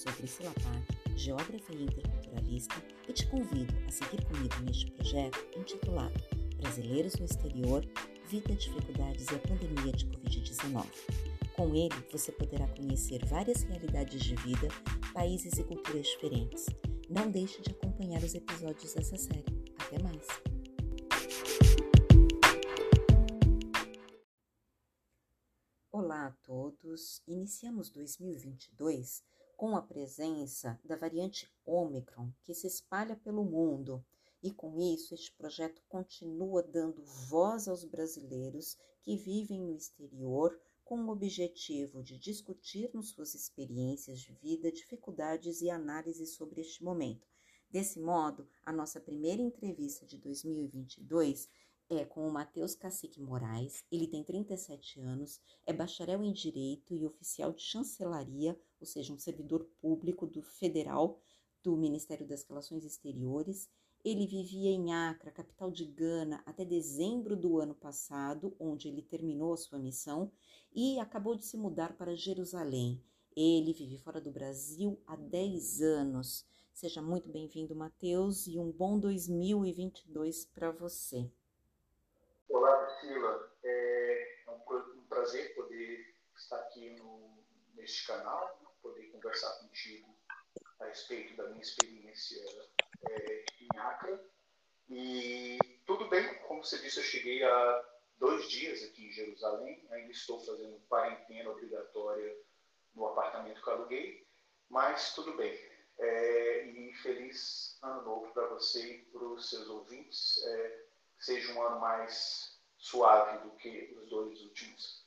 sou Priscila geógrafa e interculturalista, e te convido a seguir comigo neste projeto intitulado Brasileiros no Exterior, Vida, Dificuldades e a Pandemia de Covid-19. Com ele, você poderá conhecer várias realidades de vida, países e culturas diferentes. Não deixe de acompanhar os episódios dessa série. Até mais! Olá a todos! Iniciamos 2022 com a presença da variante Omicron, que se espalha pelo mundo. E com isso, este projeto continua dando voz aos brasileiros que vivem no exterior com o objetivo de discutirmos suas experiências de vida, dificuldades e análises sobre este momento. Desse modo, a nossa primeira entrevista de 2022 é com o Matheus Cacique Moraes. Ele tem 37 anos, é bacharel em Direito e oficial de chancelaria, ou seja, um servidor público do federal do Ministério das Relações Exteriores. Ele vivia em Accra, capital de Gana, até dezembro do ano passado, onde ele terminou a sua missão e acabou de se mudar para Jerusalém. Ele vive fora do Brasil há 10 anos. Seja muito bem-vindo, Matheus, e um bom 2022 para você. Olá, Priscila. É um prazer poder estar aqui no, neste canal, poder conversar contigo a respeito da minha experiência é, em Acre. E tudo bem, como você disse, eu cheguei há dois dias aqui em Jerusalém, ainda estou fazendo quarentena obrigatória no apartamento que aluguei, mas tudo bem. É, e feliz ano novo para você e para os seus ouvintes. É, seja um ano mais suave do que os dois últimos.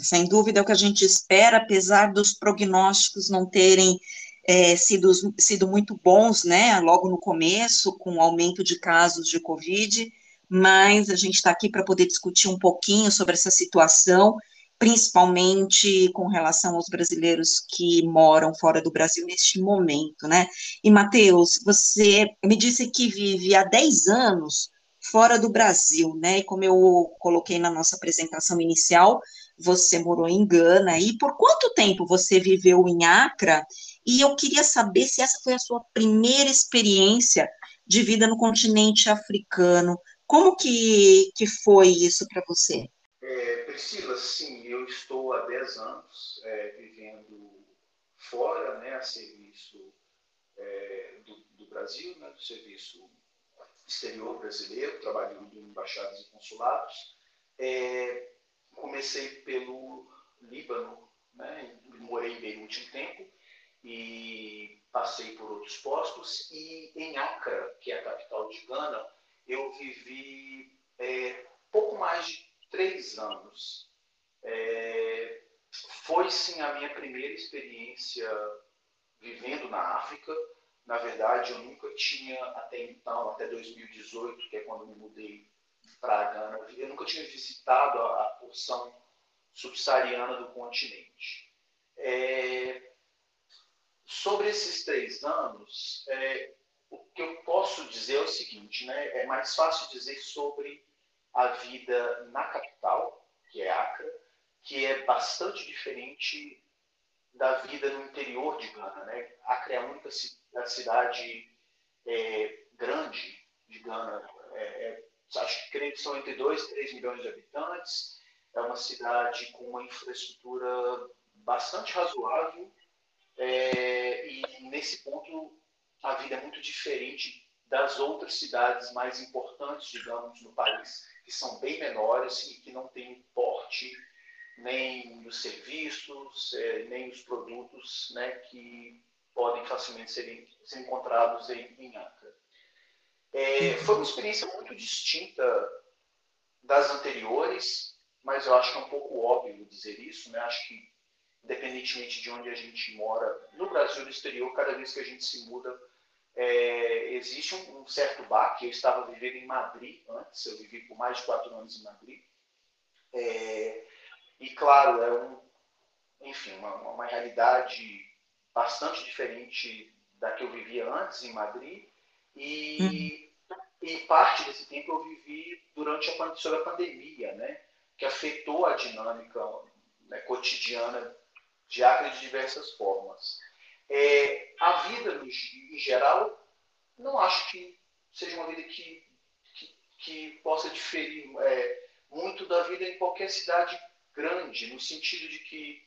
Sem dúvida é o que a gente espera, apesar dos prognósticos não terem é, sido, sido muito bons, né, logo no começo, com o aumento de casos de Covid, mas a gente está aqui para poder discutir um pouquinho sobre essa situação, principalmente com relação aos brasileiros que moram fora do Brasil neste momento, né? E, Matheus, você me disse que vive há 10 anos fora do Brasil, né? E como eu coloquei na nossa apresentação inicial, você morou em Gana e por quanto tempo você viveu em Acre? E eu queria saber se essa foi a sua primeira experiência de vida no continente africano. Como que, que foi isso para você? É, Priscila, sim, eu estou há 10 anos é, vivendo fora, né, a serviço é, do, do, Brasil, né, do serviço exterior brasileiro, trabalhando em embaixadas e consulados. É, comecei pelo Líbano, né, morei em Beirute um tempo e passei por outros postos. E em Accra, que é a capital de Gana, eu vivi é, pouco mais de três anos. É, foi sim a minha primeira experiência vivendo na África. Na verdade, eu nunca tinha, até então, até 2018, que é quando me mudei para Gana, eu nunca tinha visitado a, a porção subsaariana do continente. É, sobre esses três anos, é, o que eu posso dizer é o seguinte, né? É mais fácil dizer sobre a vida na capital, que é Accra, que é bastante diferente da vida no interior de Gana, né? Accra é a única cidade é, grande de Gana. É, é, acho que creio que são entre 2 e 3 milhões de habitantes. É uma cidade com uma infraestrutura bastante razoável. É, e nesse ponto a vida é muito diferente das outras cidades mais importantes, digamos, no país, que são bem menores e que não têm porte nem os serviços, é, nem os produtos né, que podem facilmente ser, ser encontrados em, em Acre. É, foi uma experiência muito distinta das anteriores, mas eu acho que é um pouco óbvio dizer isso. Né? Acho que, independentemente de onde a gente mora, no Brasil e no exterior, cada vez que a gente se muda, é, existe um, um, certo baque. Eu estava vivendo em Madrid antes, eu vivi por mais de quatro anos em Madrid. É, e, claro, é um, enfim, uma, uma realidade bastante diferente da que eu vivia antes em Madrid. E, uhum. E parte desse tempo eu vivi durante a, sobre a pandemia, né? que afetou a dinâmica né, cotidiana de Acre de diversas formas. É, a vida, em geral, não acho que seja uma vida que, que, que possa diferir é, muito da vida em qualquer cidade grande, no sentido de que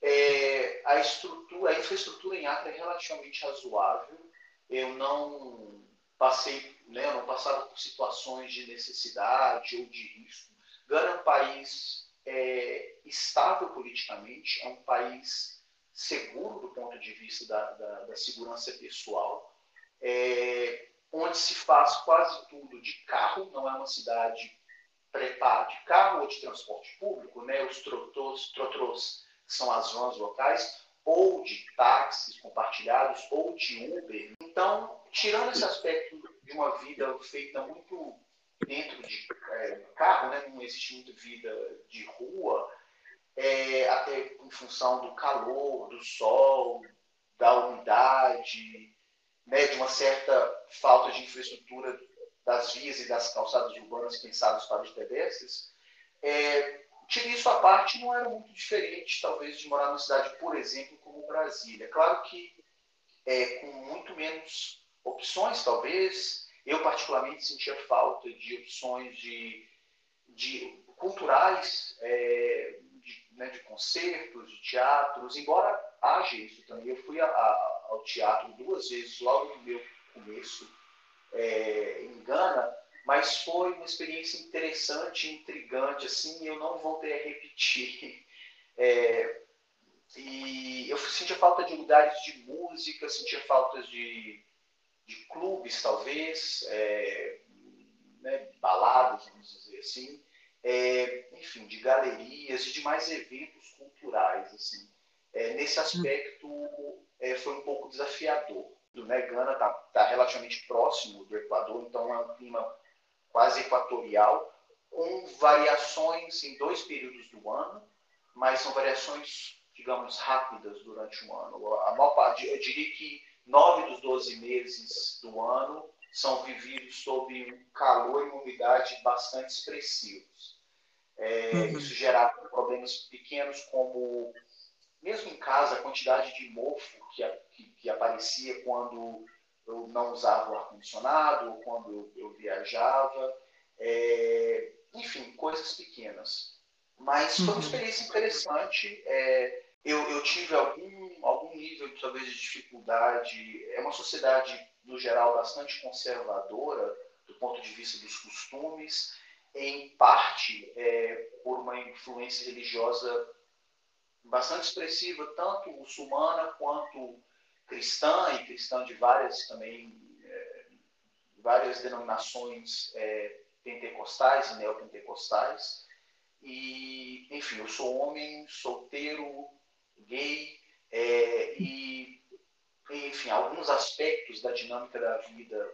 é, a estrutura, a infraestrutura em Acre é relativamente razoável. Eu não passei, né, não passava por situações de necessidade ou de risco. Gana é um país é, estável politicamente, é um país seguro do ponto de vista da, da, da segurança pessoal, é, onde se faz quase tudo de carro, não é uma cidade preparada de carro ou de transporte público, né? os trotros, trotros são as vans locais, ou de táxis compartilhados, ou de Uber. Então, tirando esse aspecto de uma vida feita muito dentro de é, carro, né? não existe muita vida de rua, é, até em função do calor, do sol, da umidade, né? de uma certa falta de infraestrutura das vias e das calçadas urbanas pensadas para os pedestres, é, isso à parte, não era muito diferente, talvez, de morar numa cidade, por exemplo, como Brasília. Claro que é, com muito menos opções, talvez. Eu, particularmente, sentia falta de opções de, de culturais, é, de, né, de, concertos, de teatros, embora haja isso também. Eu fui a, a, ao teatro duas vezes, logo no meu começo, é, em Gana, mas foi uma experiência interessante, intrigante, assim, eu não voltei a repetir. É, e eu sentia falta de lugares de música, sentia falta de, de clubes, talvez, é, né, baladas, vamos dizer assim, é, enfim, de galerias e de mais eventos culturais, assim. É, nesse aspecto, é, foi um pouco desafiador. Né, Gana está tá relativamente próximo do Equador, então é um clima quase equatorial, com variações em dois períodos do ano, mas são variações, digamos, rápidas durante o ano. A maior parte, eu diria que nove dos doze meses do ano são vividos sob um calor e uma umidade bastante expressivos. É, uhum. Isso gerava problemas pequenos como, mesmo em casa, a quantidade de mofo que, que, que aparecia quando eu não usava o ar-condicionado, ou quando eu, eu viajava, é, enfim, coisas pequenas. Mas foi uma uhum. experiência interessante. É, eu, eu, tive algum nível, talvez, de dificuldade. É uma sociedade, no geral, bastante conservadora do ponto de vista dos costumes, em parte é, por uma influência religiosa bastante expressiva, tanto muçulmana quanto cristã e cristã de várias também é, várias denominações é, pentecostais e neopentecostais e enfim eu sou homem solteiro gay é, e enfim alguns aspectos da dinâmica da vida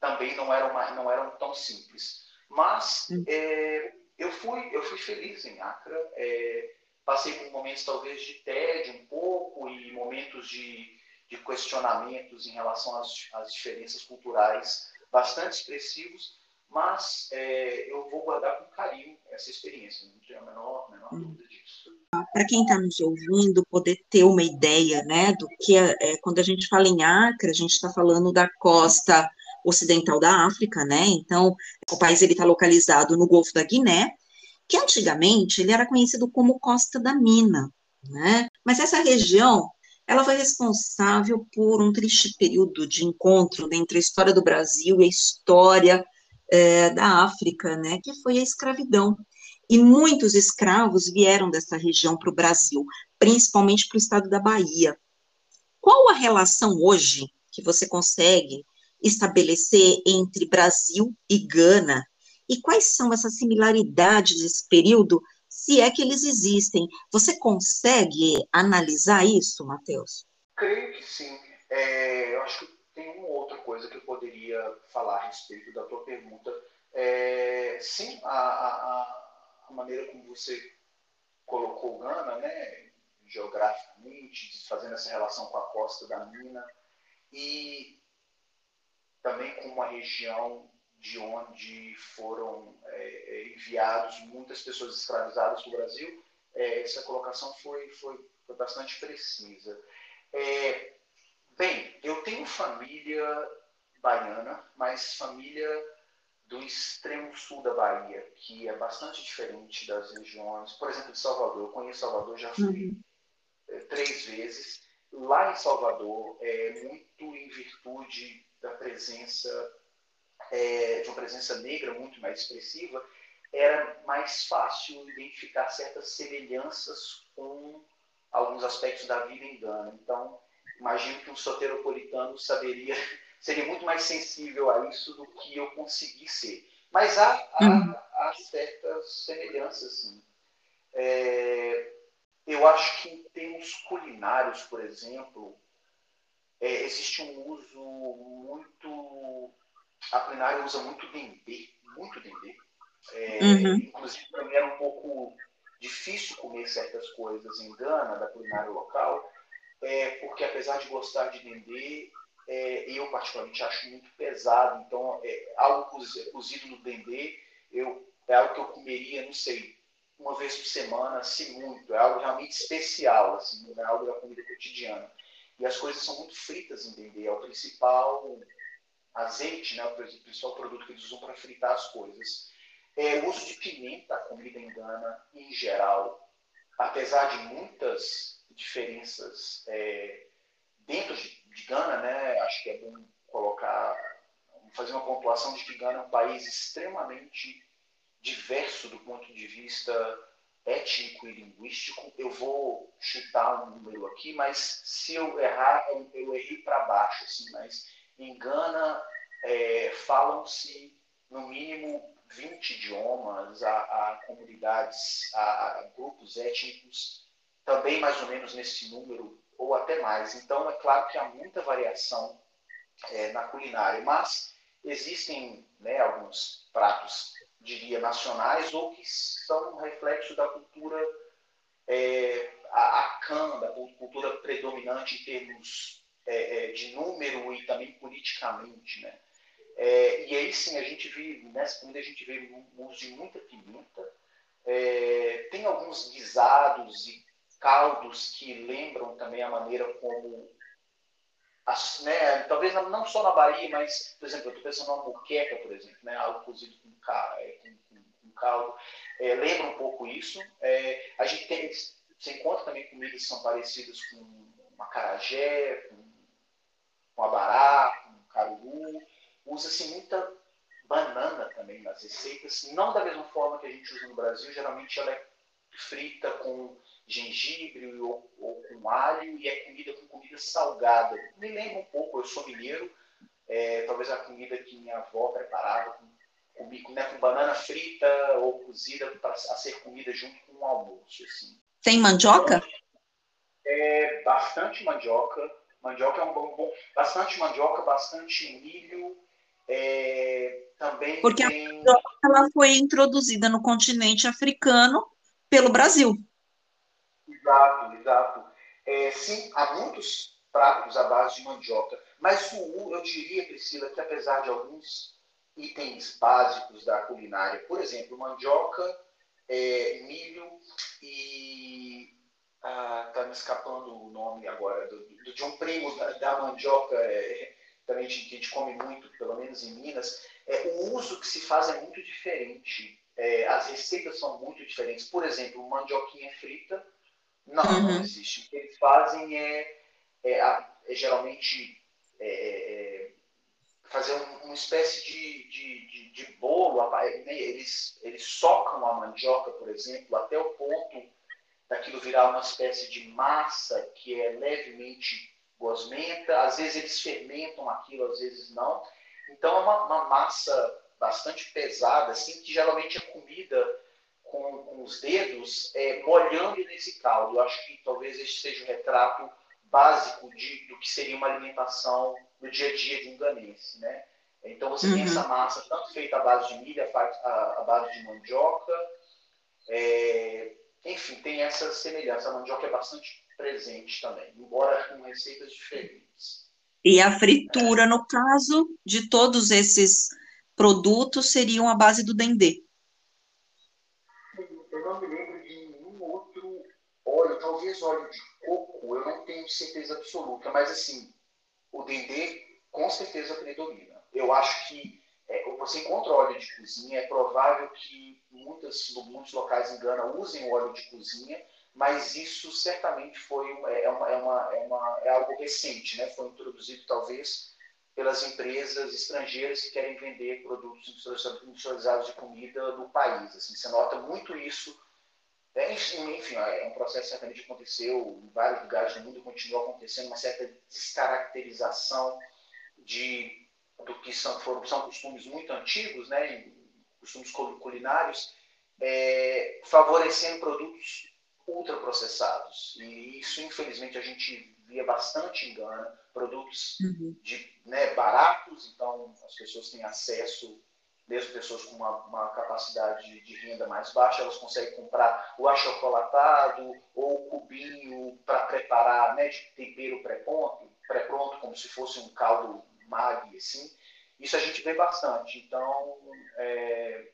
também não eram não eram tão simples mas é, eu fui eu fui feliz em Acre é, passei por momentos talvez de tédio um pouco e momentos de de questionamentos em relação às, às diferenças culturais bastante expressivos, mas é, eu vou guardar com carinho essa experiência, não tenho a menor, menor hum. dúvida disso. Para quem está nos ouvindo, poder ter uma ideia né, do que é, é, quando a gente fala em Acre, a gente está falando da costa ocidental da África, né? Então, o país ele está localizado no Golfo da Guiné, que antigamente ele era conhecido como Costa da Mina, né? Mas essa região ela foi responsável por um triste período de encontro entre a história do Brasil e a história é, da África, né, que foi a escravidão. E muitos escravos vieram dessa região para o Brasil, principalmente para o estado da Bahia. Qual a relação hoje que você consegue estabelecer entre Brasil e Gana? E quais são essas similaridades desse período se é que eles existem. Você consegue analisar isso, Matheus? Creio que sim. É, eu acho que tem uma outra coisa que eu poderia falar a respeito da tua pergunta. É, sim, a, a, a, maneira como você colocou Gana, né, geograficamente, fazendo essa relação com a costa da mina, e também com uma região de onde foram é, é, enviados muitas pessoas escravizadas do Brasil, é, essa colocação foi, foi, foi bastante precisa. É, bem, eu tenho família baiana, mas família do extremo sul da Bahia, que é bastante diferente das regiões, por exemplo, de Salvador. Eu conheço Salvador, já fui uhum. É, três vezes. Lá em Salvador, é muito em virtude da presença, é, de uma presença negra muito mais expressiva, era mais fácil identificar certas semelhanças com alguns aspectos da vida em Gana. Então, imagino que um soteropolitano saberia, seria muito mais sensível a isso do que eu consegui ser. Mas há, há, uhum. há certas semelhanças, sim. É, eu acho que em termos culinários, por exemplo, é, existe um uso muito. A culinária usa muito dendê, muito dendê. É, uhum. Inclusive, para mim era um pouco difícil comer certas coisas em Gana, da culinária local, é, porque apesar de gostar de dendê, é, eu particularmente acho muito pesado. Então, é, algo cozido no dendê, eu, é algo que eu comeria, não sei, uma vez por semana, se muito. É algo realmente especial, assim, não é algo da comida cotidiana. E as coisas são muito fritas em dendê. É o principal azeite, né, o principal produto que eles usam para fritar as coisas. É, o uso de pimenta, a comida em Gana, em geral, apesar de muitas diferenças é, dentro de, de Gana, né, acho que é bom colocar, fazer uma pontuação de que Gana é um país extremamente diverso do ponto de vista étnico e linguístico. Eu vou chutar um número aqui, mas se eu errar, eu, eu errei para baixo, assim, mas em Gana é, falam-se no mínimo 20 idiomas, a, a comunidades, a, a, grupos étnicos, também mais ou menos nesse número, ou até mais. Então, é claro que há muita variação é, na culinária, mas existem né, alguns pratos, diria, nacionais ou que são um reflexo da cultura é, a, a cultura predominante em termos é, é, de número e também politicamente, né? É, e aí sim a gente vê, nessa comida a gente vê uso de muita pimenta. É, tem alguns guisados e caldos que lembram também a maneira como, as, né, talvez não só na Bahia, mas, por exemplo, eu estou pensando na moqueca, por exemplo, né, algo cozido com, é, com, com, com caldo, é, lembra um pouco isso. É, a gente tem, você encontra também comidas que são parecidas com macarajé, com, com abará, com caruru, usa-se muita banana também nas receitas, não da mesma forma que a gente usa no Brasil, geralmente ela é frita com gengibre ou, ou com alho e é comida com comida salgada. Me lembra um pouco, eu sou mineiro, é, talvez a comida que minha avó preparava com, com, né, com banana frita ou cozida para ser comida junto com o almoço. Assim. Tem mandioca? É, bastante mandioca. Mandioca é um bom bastante mandioca, bastante milho, é, também Porque tem... a mandioca ela foi introduzida no continente africano pelo Brasil. Exato, exato. É, sim, há muitos pratos à base de mandioca, mas o, eu diria, Priscila, que apesar de alguns itens básicos da culinária, por exemplo, mandioca, é, milho e ah, tá me escapando o nome agora do, do, de um primo da, da mandioca é, também que a gente come muito, pelo menos em Minas, é, o uso que se faz é muito diferente. É, as receitas são muito diferentes. Por exemplo, mandioquinha frita, não, uhum. não existe. O que eles fazem é, é, é geralmente é, é, fazer um, uma espécie de, de, de, de bolo. Né? Eles, eles socam a mandioca, por exemplo, até o ponto daquilo virar uma espécie de massa que é levemente gosmenta, às vezes eles fermentam aquilo, às vezes não. Então é uma, uma massa bastante pesada, assim, que geralmente é comida com, com os dedos, é, molhando nesse caldo. Eu acho que talvez este seja o retrato básico de, do que seria uma alimentação no dia a dia de um ganense, né? Então você uhum. tem essa massa tanto feita à base de milho, à base de mandioca, é, enfim, tem essa semelhança. A mandioca é bastante presente também, embora com receitas diferentes. E a fritura, no caso de todos esses produtos, seriam a base do dendê. Eu não me lembro de nenhum outro óleo, talvez óleo de coco, eu não tenho certeza absoluta, mas assim, o dendê com certeza predomina. Eu acho que é, você encontra óleo de cozinha, é provável que muitas, muitos locais em Gana usem óleo de cozinha, mas isso certamente foi é, uma, é, uma, é, uma, é algo recente, né? foi introduzido talvez pelas empresas estrangeiras que querem vender produtos industrializados de comida no país. Assim, você nota muito isso. É, enfim, é um processo que certamente aconteceu em vários lugares do mundo, continua acontecendo, uma certa descaracterização de, do que são, foram, são costumes muito antigos, né, costumes culinários, é, favorecendo produtos ultraprocessados. E isso, infelizmente, a gente via bastante em Gana, produtos uhum. de, né, baratos, então as pessoas têm acesso, mesmo pessoas com uma, uma capacidade de, de, renda mais baixa, elas conseguem comprar o achocolatado ou o cubinho para preparar, né, de tempero pré-pronto, pré-pronto, como se fosse um caldo mag, assim. Isso a gente vê bastante. Então, é,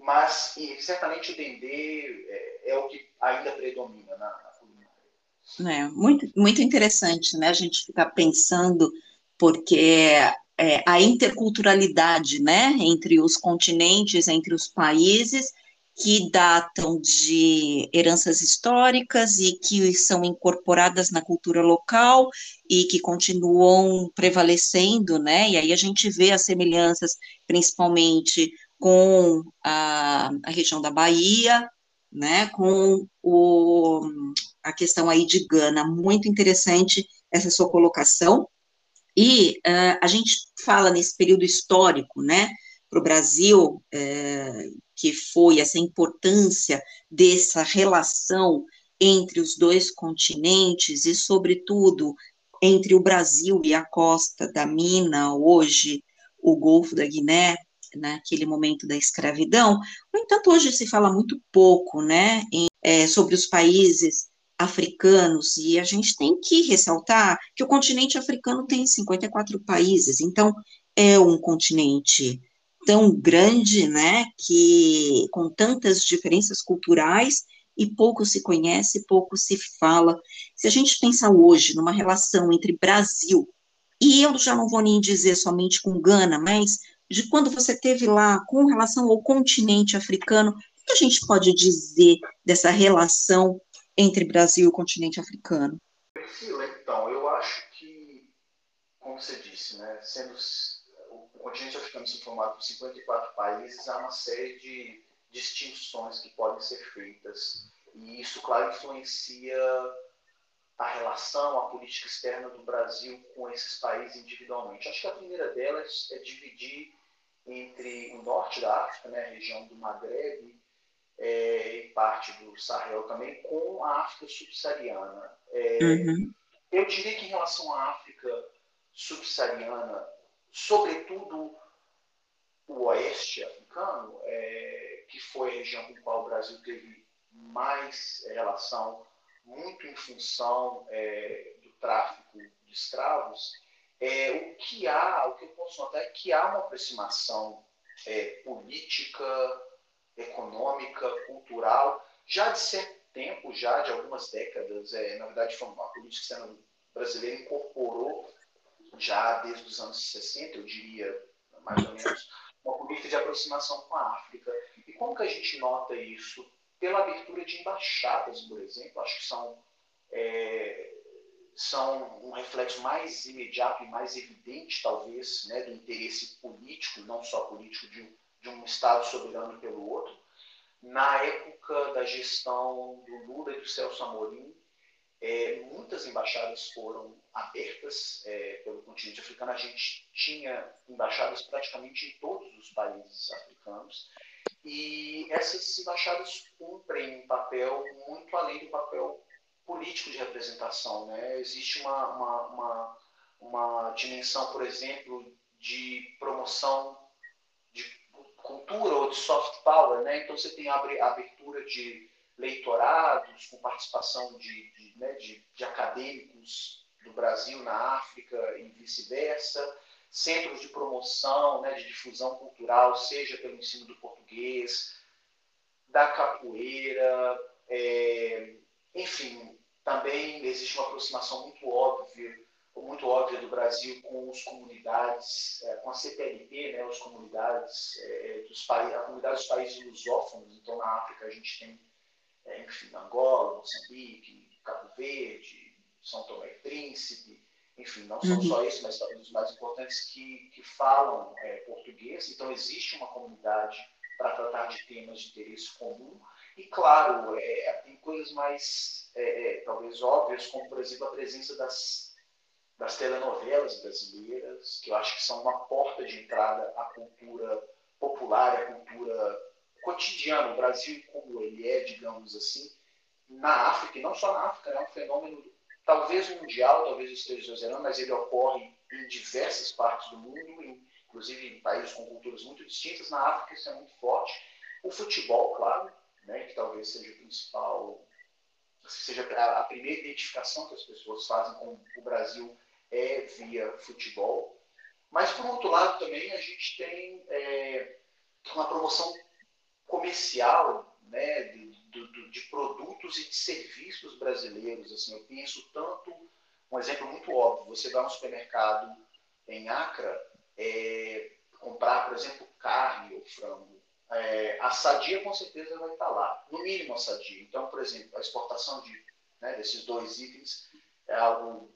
mas e, certamente o dendê é, é, o que ainda predomina na, na culinária. É, muito, muito interessante, né? A gente ficar pensando, porque é, a interculturalidade, né, entre os continentes, entre os países, que datam de heranças históricas e que são incorporadas na cultura local e que continuam prevalecendo, né? E aí a gente vê as semelhanças, principalmente com a, a região da Bahia, né, com o, a questão aí de Gana, muito interessante essa sua colocação, e uh, a gente fala nesse período histórico, né, para o Brasil, uh, que foi essa importância dessa relação entre os dois continentes e, sobretudo, entre o Brasil e a costa da Mina, hoje o Golfo da Guiné, naquele momento da escravidão. No entanto, hoje se fala muito pouco, né, em, é, sobre os países africanos, e a gente tem que ressaltar que o continente africano tem 54 países, então é um continente tão grande, né, que com tantas diferenças culturais e pouco se conhece, pouco se fala. Se a gente pensar hoje numa relação entre Brasil e eu já não vou nem dizer somente com Gana, mas de quando você teve lá com relação ao continente africano, o que a gente pode dizer dessa relação entre Brasil e o continente africano? Priscila, então, eu acho que, como você disse, né, sendo o continente africano se formado por 54 países, há uma série de distinções que podem ser feitas. E isso, claro, influencia a relação, a política externa do Brasil com esses países individualmente. Acho que a primeira delas é dividir entre o norte da África, né, a região do Maghreb é, e parte do Sahel também, com a África subsaariana. É, uhum. Eu diria que em relação à África subsaariana, sobretudo o oeste africano, é, que foi a região com a qual o Brasil teve mais relação, muito em função é, do tráfico de escravos, é, o que há, o que eu posso notar é que há uma aproximação é, política, econômica, cultural, já de certo tempo, já de algumas décadas, é, na verdade, a política externa brasileira incorporou já desde os anos 60, eu diria, mais ou menos, uma política de aproximação com a África. E como que a gente nota isso? Pela abertura de embaixadas, por exemplo, acho que são é, são um reflexo mais imediato e mais evidente, talvez, né, do interesse político, não só político, de de um Estado soberano pelo outro. Na época da gestão do Lula e do Celso Amorim, é, muitas embaixadas foram abertas é, pelo continente africano. A gente tinha embaixadas praticamente em todos os países africanos. E essas embaixadas cumprem um papel muito além do papel político de representação. Né? Existe uma, uma, uma, uma dimensão, por exemplo, de promoção de cultura ou de soft power. Né? Então, você tem a abertura de leitorados com participação de, de, né, de, de acadêmicos do Brasil na África e vice-versa, centros de promoção, né, de difusão cultural, seja pelo ensino do português, da capoeira, é, enfim, também existe uma aproximação muito óbvia, muito óbvia do Brasil com as comunidades, é, com a CPLP, né, as comunidades é, dos países, a comunidade dos países lusófonos. Então, na África a gente tem, é, enfim, Angola, Moçambique, Cabo Verde, São Tomé e Príncipe, enfim, não são uhum. só esses, mas talvez os mais importantes que, que falam português. Então, existe uma comunidade para tratar de temas de interesse comum. E, claro, é, tem coisas mais, é, é, talvez óbvias, como, por exemplo, a presença das, das telenovelas brasileiras, que eu acho que são uma porta de entrada à cultura popular, à cultura cotidiana. O Brasil, como ele é, digamos assim, na África, e não só na África, é um fenômeno talvez mundial, talvez esteja exagerando, mas ele ocorre em diversas partes do mundo, inclusive em países com culturas muito distintas. Na África isso é muito forte. O futebol, claro, né, que talvez seja o principal, seja a, primeira identificação que as pessoas fazem com o Brasil é via futebol. Mas, por outro lado, também a gente tem é, uma promoção comercial né, de, de, de, produtos e de serviços brasileiros. Assim, eu penso tanto, um exemplo muito óbvio, você vai no supermercado em Acra, é, comprar, por exemplo, carne ou frango é, a sadia com certeza vai estar lá, no mínimo a sadia. Então, por exemplo, a exportação de, né, desses dois itens é algo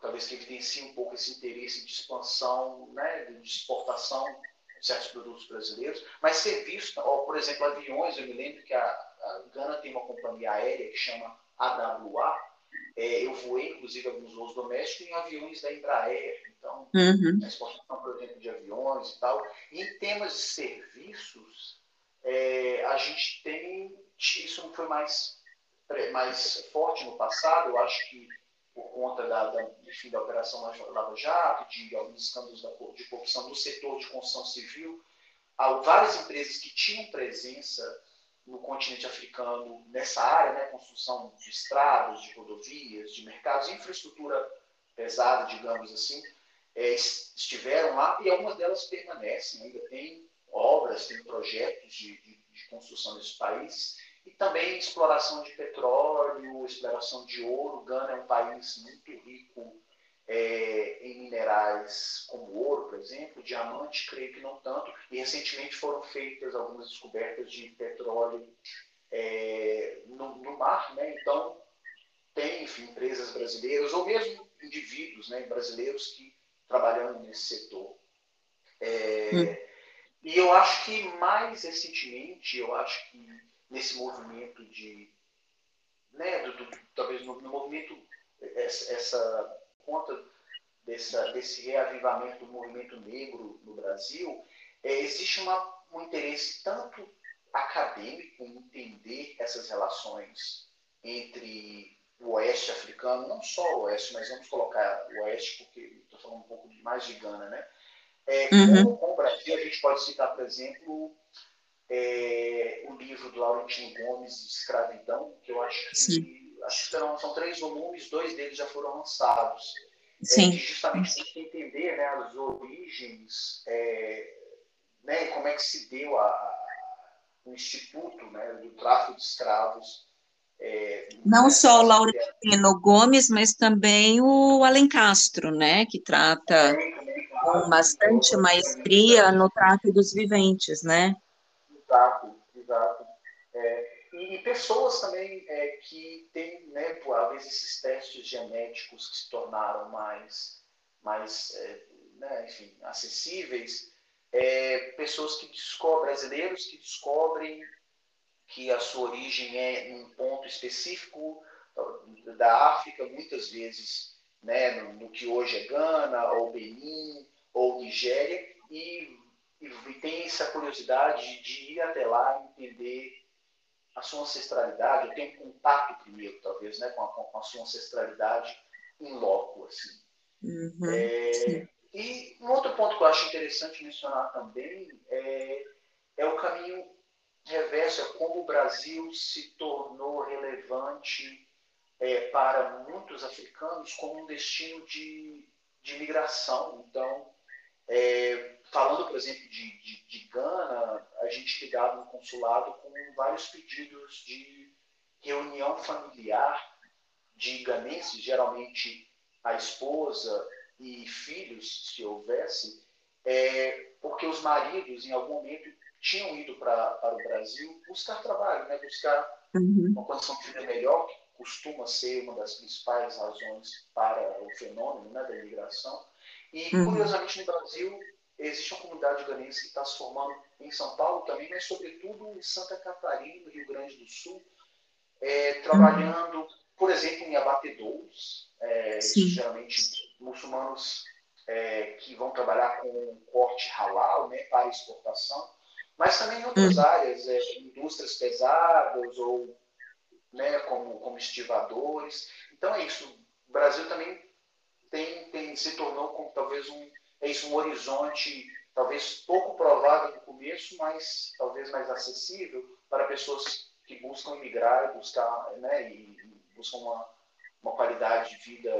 talvez que evidencie um pouco esse interesse de expansão, né, de exportação de certos produtos brasileiros, mas serviços, ou, por exemplo, aviões, eu me lembro que a, a Gana tem uma companhia aérea que chama AWA, é, eu voei, inclusive, alguns voos domésticos em aviões da Embraer, então, uhum. a exportação, por exemplo, de aviões e tal. E em temas de serviços, é, a gente tem, isso não foi mais, mais forte no passado, eu acho que por conta da, da, enfim, da Operação Lava Jato, de alguns escândalos de corrupção no setor de construção civil, há várias empresas que tinham presença no continente africano nessa área, né, construção de estradas, de rodovias, de mercados, infraestrutura pesada, digamos assim, é, estiveram lá e algumas delas permanecem, ainda tem obras, tem projetos de, de, de construção nesses países e também exploração de petróleo, exploração de ouro. Gana é um país muito rico é, em minerais como ouro, por exemplo, diamante, creio que não tanto. E recentemente foram feitas algumas descobertas de petróleo é, no, no, mar, né? Então tem, enfim, empresas brasileiras ou mesmo indivíduos, né, brasileiros que trabalhando nesse setor. É, hum. E eu acho que mais recentemente, eu acho que nesse movimento de, né, do, do, talvez no, no, movimento, essa, essa conta dessa, desse reavivamento do movimento negro no Brasil, é, existe uma, um interesse tanto acadêmico em entender essas relações entre o oeste africano, não só o oeste, mas vamos colocar o oeste, porque estou falando um pouco mais de Gana, né? É, uhum. com, com, o Brasil, a gente pode citar, por exemplo, é, o livro do Laurentino Gomes, Escravidão, que eu acho que, acho que são, são, três volumes, dois deles já foram lançados. Sim. É, justamente tem que entender né, as origens, é, né, como é que se deu a, o instituto né, do tráfico de escravos é, Não só o Laurentino Gomes, mas também o Alencastro, né, que trata com bastante maestria no trato dos viventes, né? Exato, exato. É, e, pessoas também é, que têm, né, por, às vezes, esses testes genéticos que se tornaram mais, mais é, né, enfim, acessíveis, é, pessoas que descobrem, brasileiros que descobrem que a sua origem é em um ponto específico da África, muitas vezes né, no, no que hoje é Gana, ou Benin, ou Nigéria, e, e, tem essa curiosidade de ir até lá entender a sua ancestralidade, eu tenho um contato primeiro, talvez, né, com, a, com a sua ancestralidade em loco, assim. Uhum, é, e um outro ponto que eu acho interessante mencionar também é, é o caminho reverso, é como o Brasil se tornou relevante é, para muitos africanos como um destino de, de migração. Então, é, falando, por exemplo, de, de, de, Gana, a gente ligava no consulado com vários pedidos de reunião familiar de ganenses, geralmente a esposa e filhos, se houvesse, é, porque os maridos, em algum momento, tinham ido pra, para o Brasil buscar trabalho, né? buscar uhum. uma condição de vida melhor, que costuma ser uma das principais razões para o fenômeno né, da imigração. E, uhum. curiosamente, no Brasil, existe uma comunidade ganense que está se formando em São Paulo também, mas, sobretudo, em Santa Catarina, Rio Grande do Sul, é, trabalhando, por exemplo, em abatedouros, é, geralmente muçulmanos é, que vão trabalhar com corte halal né, para exportação, mas também em outras uhum. áreas, é, indústrias pesadas ou né, como, como estivadores. Então é isso. O Brasil também tem, tem se tornou como talvez um, é isso, um horizonte talvez pouco provável no começo, mas talvez mais acessível para pessoas que buscam emigrar e buscar, né, e buscam uma, uma qualidade de vida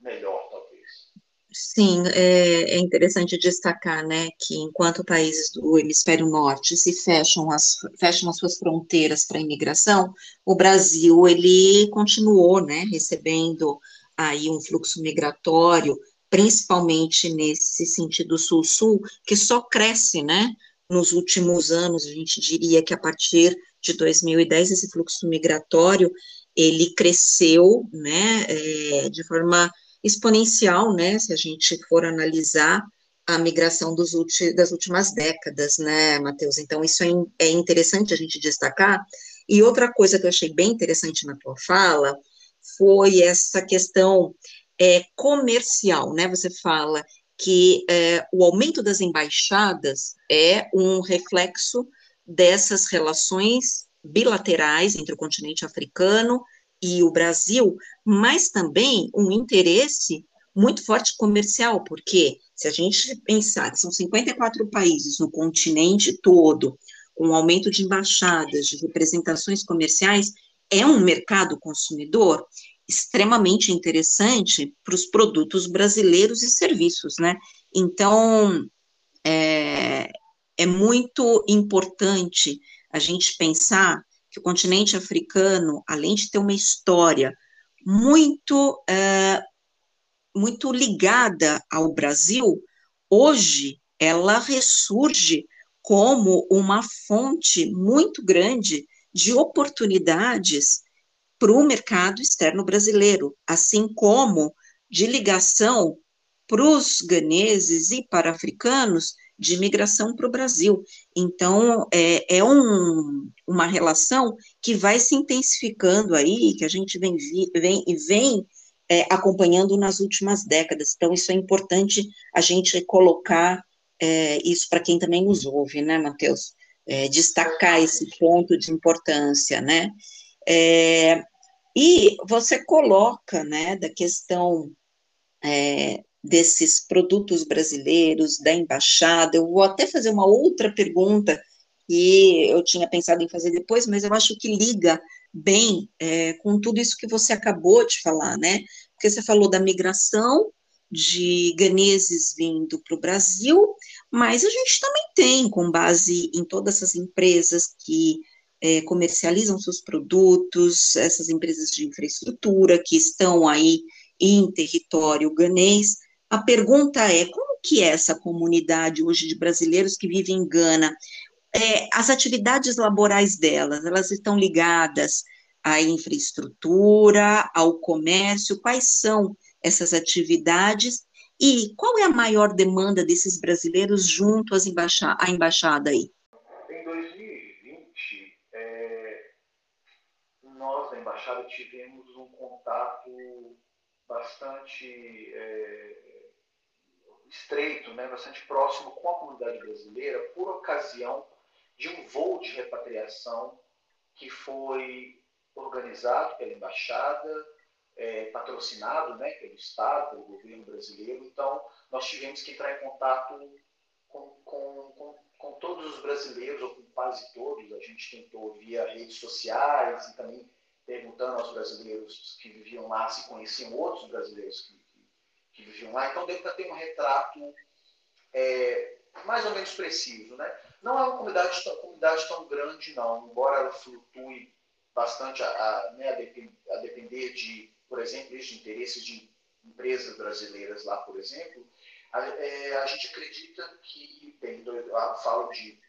melhor, talvez. Sim, é, é, interessante destacar, né, que enquanto países do hemisfério norte se fecham as, fecham as suas fronteiras para a imigração, o Brasil, ele continuou, né, recebendo aí um fluxo migratório, principalmente nesse sentido sul-sul, que só cresce, né, nos últimos anos, a gente diria que a partir de 2010, esse fluxo migratório, ele cresceu, né, é, de forma exponencial, né, se a gente for analisar a migração dos das últimas décadas, né, Matheus? Então, isso é, é interessante a gente destacar. E outra coisa que eu achei bem interessante na tua fala foi essa questão é, comercial, né? Você fala que é, o aumento das embaixadas é um reflexo dessas relações bilaterais entre o continente africano e o Brasil, mas também um interesse muito forte comercial, porque se a gente pensar que são 54 países no continente todo, com um aumento de embaixadas, de representações comerciais, é um mercado consumidor extremamente interessante para os produtos brasileiros e serviços, né? Então, é, é muito importante a gente pensar que o continente africano, além de ter uma história muito, é, muito ligada ao Brasil, hoje ela ressurge como uma fonte muito grande de oportunidades para o mercado externo brasileiro, assim como de ligação para os ganeses e para africanos de migração para o Brasil. Então, é, é um, uma relação que vai se intensificando aí, que a gente vem, vem vem é, acompanhando nas últimas décadas. Então, isso é importante a gente colocar é, isso para quem também nos ouve, né, Matheus? É, destacar esse ponto de importância, né? E você coloca, né, da questão é, desses produtos brasileiros, da embaixada. Eu vou até fazer uma outra pergunta que eu tinha pensado em fazer depois, mas eu acho que liga bem é, com tudo isso que você acabou de falar, né? Porque você falou da migração de ganeses vindo para o Brasil, mas a gente também tem, com base em todas essas empresas que é, comercializam seus produtos, essas empresas de infraestrutura que estão aí em território ganês, a pergunta é, como que é essa comunidade hoje de brasileiros que vivem em Gana? É, as atividades laborais delas, elas estão ligadas à infraestrutura, ao comércio, quais são essas atividades e qual é a maior demanda desses brasileiros junto às embaixada, à embaixada aí? Em 2020, é, nós da embaixada tivemos um contato bastante é, estreito, né, bastante próximo com a comunidade brasileira por ocasião de um voo de repatriação que foi organizado pela embaixada, é, patrocinado né, pelo Estado, pelo governo brasileiro. Então, nós tivemos que entrar em contato com, com, com, com todos os brasileiros, ou com quase todos. A gente tentou via redes sociais e também perguntando aos brasileiros que viviam lá se conheciam outros brasileiros que que viviam lá. Então, deu para ter um retrato é, mais ou menos preciso. Né? Não é uma comunidade, uma comunidade tão grande, não, embora ela flutue bastante a, a, né, a, depender, a depender de por exemplo, de interesses de empresas brasileiras lá, por exemplo, a, é, a gente acredita que, tem, falo de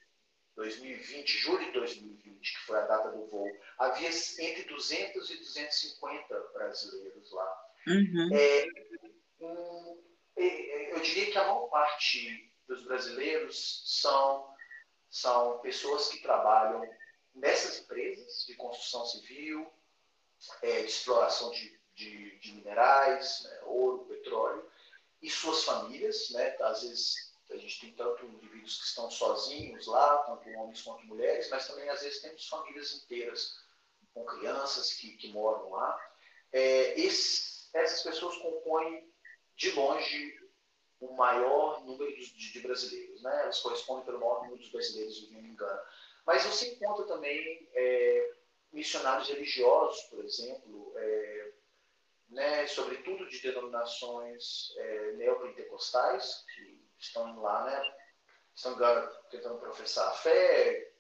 2020, julho de 2020, que foi a data do voo, havia entre 200 e 250 brasileiros lá. Uhum. É, um, eu diria que a maior parte dos brasileiros são, são pessoas que trabalham nessas empresas de construção civil, é, de exploração de, de, de minerais, né, ouro, petróleo, e suas famílias, né, às vezes a gente tem tanto indivíduos que estão sozinhos lá, tanto homens quanto mulheres, mas também às vezes temos famílias inteiras com crianças que, que moram lá. É, essas pessoas compõem de longe o maior número de, de, brasileiros, né? Elas correspondem pelo maior número de brasileiros vivendo em Gana. Mas você encontra também é, missionários religiosos, por exemplo, é, né, sobretudo de denominações é, neopentecostais, que estão lá, né, estão tentando professar a fé,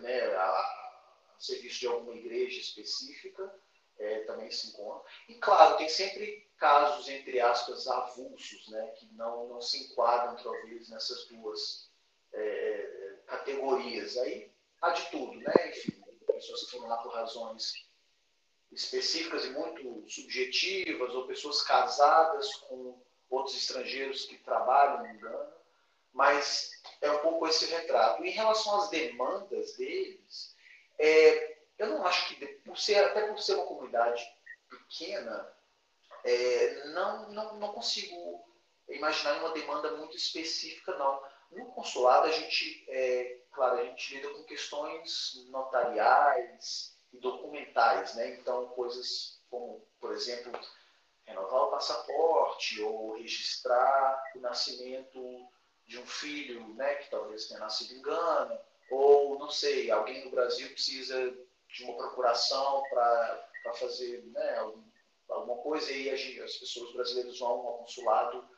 né, a, a serviço de alguma igreja específica, é, também se encontra. E, claro, tem sempre casos, entre aspas, avulsos, né, que não, não se enquadram, talvez, nessas duas é, é, categorias. Aí há de tudo, né? Enfim, pessoas que foram lá por razões específicas e muito subjetivas, ou pessoas casadas com outros estrangeiros que trabalham em Gana, mas é um pouco esse retrato. Em relação às demandas deles, é, eu não acho que, por ser, até por ser uma comunidade pequena, é, não, não, não consigo imaginar uma demanda muito específica, não. No consulado, a gente, é, claro, a gente lida com questões notariais e documentais, né? Então, coisas como, por exemplo, renovar o passaporte ou registrar o nascimento de um filho, né, que talvez tenha nascido em Gana, ou, não sei, alguém no Brasil precisa de uma procuração para fazer né, algum, alguma coisa, e as pessoas brasileiras vão ao consulado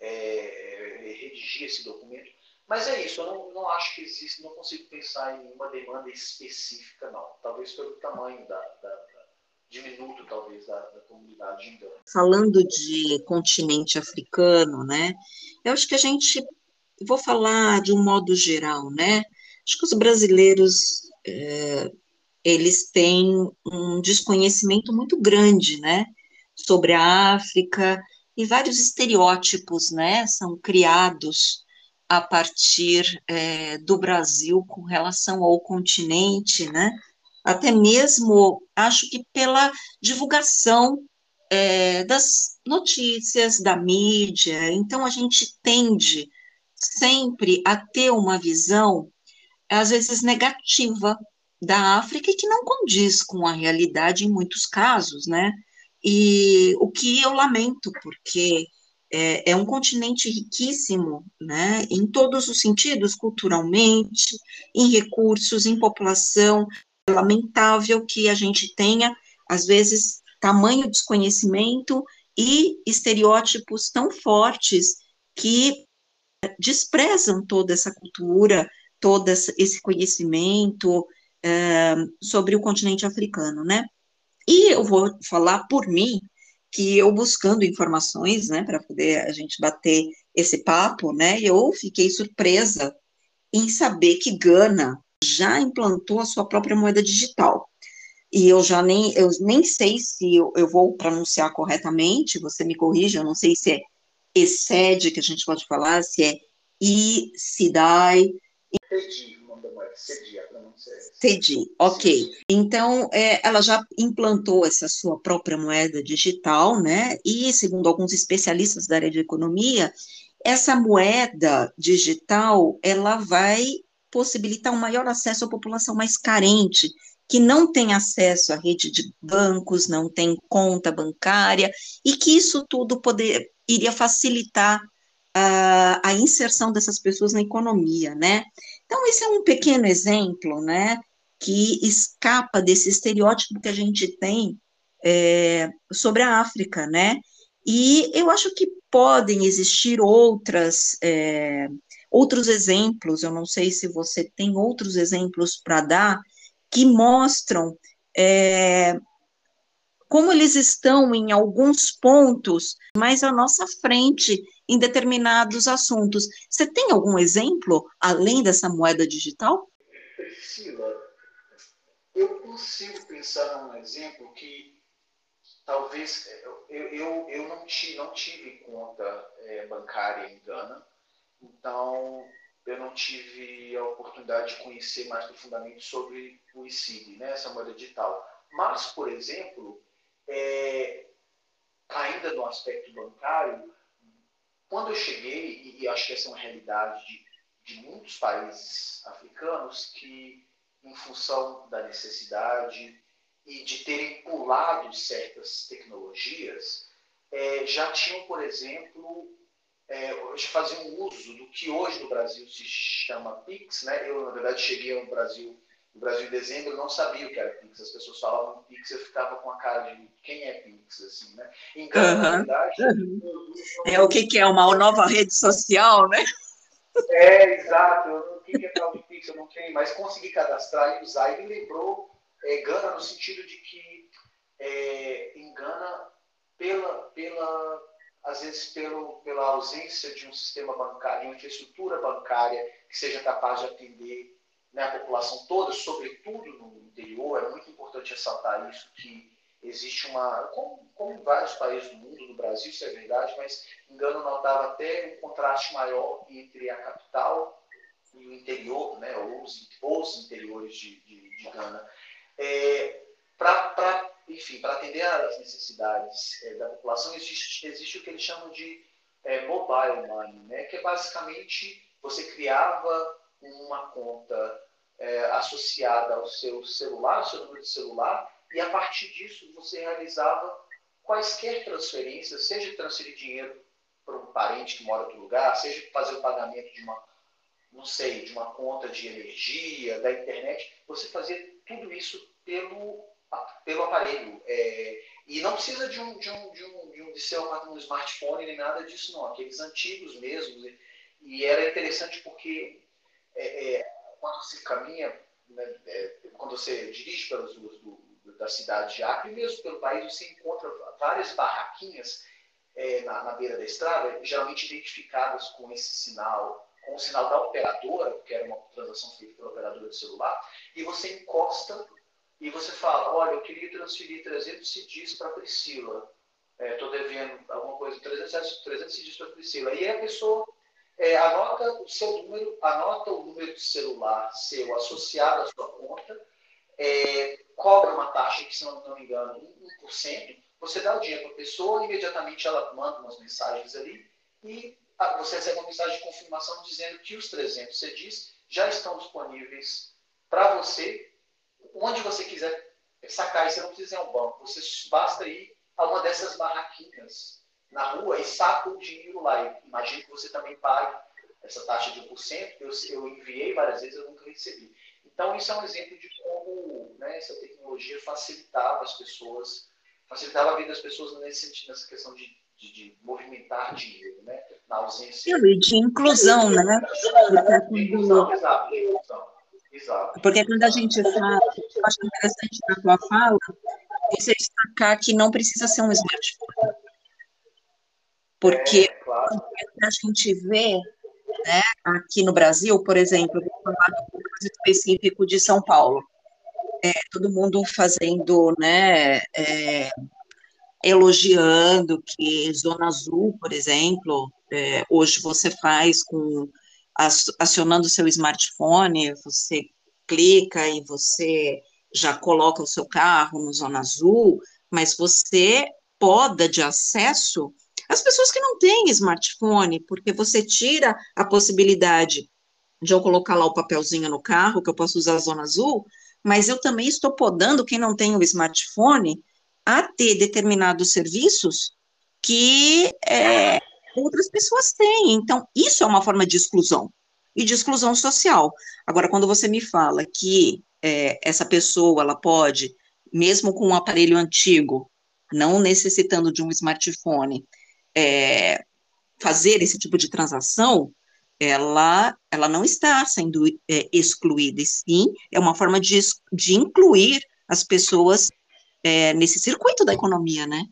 é, redigir esse documento. Mas é isso, eu não, não acho que existe, não consigo pensar em uma demanda específica, não. Talvez pelo tamanho da, da diminuto, talvez, da, da comunidade. Falando de continente africano, né? Eu acho que a gente, vou falar de um modo geral, né? Acho que os brasileiros é, eles têm um desconhecimento muito grande, né, sobre a África e vários estereótipos, né, são criados a partir é, do Brasil com relação ao continente, né, até mesmo acho que pela divulgação é, das notícias, da mídia, então a gente tende sempre a ter uma visão, às vezes negativa, da África e que não condiz com a realidade em muitos casos, né? E o que eu lamento, porque é, é, um continente riquíssimo, né, em todos os sentidos, culturalmente, em recursos, em população. Lamentável que a gente tenha, às vezes, tamanho desconhecimento e estereótipos tão fortes que desprezam toda essa cultura, todo esse conhecimento, é, sobre o continente africano, né? E eu vou falar por mim, que eu buscando informações, né, para poder a gente bater esse papo, né, eu fiquei surpresa em saber que Gana já implantou a sua própria moeda digital. E eu já nem, eu nem sei se eu, eu vou pronunciar corretamente, você me corrija, eu não sei se é excede que a gente pode falar, se é. CEDI, a pronúncia CEDI, ok. Então, é, ela já implantou essa sua própria moeda digital, né? E, segundo alguns especialistas da área de economia, essa moeda digital, ela vai possibilitar um maior acesso à população mais carente, que não tem acesso à rede de bancos, não tem conta bancária, e que isso tudo poder, iria facilitar a, a inserção dessas pessoas na economia, né? Então, esse é um pequeno exemplo, né, que escapa desse estereótipo que a gente tem é, sobre a África, né? E eu acho que podem existir outras, é, outros exemplos, eu não sei se você tem outros exemplos para dar, que mostram é, como eles estão em alguns pontos mais à nossa frente em determinados assuntos. Você tem algum exemplo além dessa moeda digital? Priscila, eu consigo pensar num exemplo que talvez eu, eu, eu não, tive, não tive conta é, bancária em Gana, então eu não tive a oportunidade de conhecer mais profundamente sobre o ICID, né, essa moeda digital. Mas, por exemplo, é, ainda no aspecto bancário, quando eu cheguei, e, e acho que essa é uma realidade de, de muitos países africanos, que em função da necessidade e de terem pulado certas tecnologias, é, já tinham, por exemplo, é, faziam uso do que hoje no Brasil se chama PIX. Né? Eu, na verdade, cheguei ao Brasil no Brasil em dezembro, eu não sabia o que era Pix. As pessoas falavam Pix, eu ficava com a cara de quem é Pix, assim, né? Então, uhum. na verdade... Uhum. É o que, que é uma nova rede social, né? É, exato. O que é tal de Pix? Eu não tenho, mas consegui cadastrar e usar. E me lembrou é, Gana no sentido de que é, em Gana, pela, pela, às vezes pelo, pela ausência de um sistema bancário, de uma infraestrutura bancária que seja capaz de atender né, a população toda, sobretudo no interior, é muito importante ressaltar isso, que existe uma, como, como em vários países do mundo, no Brasil isso é verdade, mas engano notava até um contraste maior entre a capital e o interior, né, os, os interiores de, de, de Gana. É, para enfim, para atender às necessidades é, da população, existe, existe o que eles chamam de é, mobile money, né, que é basicamente você criava uma conta é, associada ao seu celular, ao seu número de celular, e a partir disso você realizava quaisquer transferências, seja transferir dinheiro para um parente que mora em outro lugar, seja fazer o pagamento de uma, não sei, de uma conta de energia, da internet, você fazia tudo isso pelo, pelo aparelho. É, e não precisa de um, de um, de um, de um de ser um, smartphone nem nada disso, não. Aqueles antigos mesmo. E, e era interessante porque é, é, quando você caminha, né, é, quando você dirige pelas ruas do, da cidade de Acre, mesmo pelo país, você encontra várias barraquinhas é, na, na, beira da estrada, geralmente identificadas com esse sinal, com o sinal da operadora, que era uma transação feita pela operadora de celular, e você encosta e você fala, olha, eu queria transferir 300 CDs para Priscila, estou é, devendo alguma coisa, 300, 300 CDs para Priscila. E a pessoa é, anota o seu número, anota o número de celular seu associado à sua conta, é, cobra uma taxa que, se não, não me engano, 1%, você dá o dinheiro para a pessoa, imediatamente ela manda umas mensagens ali e você recebe uma mensagem de confirmação dizendo que os 300 CDs já estão disponíveis para você, onde você quiser sacar. E você não precisa ir ao banco, você basta ir a uma dessas barraquinhas na rua e saca o dinheiro lá. Imagino que você também pague essa taxa de 1%. Eu, eu enviei várias vezes, eu nunca recebi. Então, isso é um exemplo de como né, essa tecnologia facilitava as pessoas, facilitava a vida das pessoas nesse sentido, nessa questão de, de, de movimentar dinheiro, né? Na ausência. E de inclusão, né? Inclusão, exato, de inclusão. Exato. Porque quando a gente fala, eu acho interessante na tua fala, você destacar que não precisa ser um smartphone. Porque é, claro. a gente vê né, aqui no Brasil, por exemplo, vou falar do caso específico de São Paulo, é, todo mundo fazendo, né, é, elogiando que Zona Azul, por exemplo, é, hoje você faz com acionando seu smartphone, você clica e você já coloca o seu carro no Zona Azul, mas você poda de acesso as pessoas que não têm smartphone, porque você tira a possibilidade de eu colocar lá o papelzinho no carro, que eu posso usar a zona azul, mas eu também estou podando quem não tem o smartphone a ter determinados serviços que é, outras pessoas têm. Então, isso é uma forma de exclusão e de exclusão social. Agora, quando você me fala que é, essa pessoa ela pode, mesmo com um aparelho antigo, não necessitando de um smartphone, é, fazer esse tipo de transação, ela, ela não está sendo é, excluída, e sim é uma forma de, de incluir as pessoas é, nesse circuito da economia, né?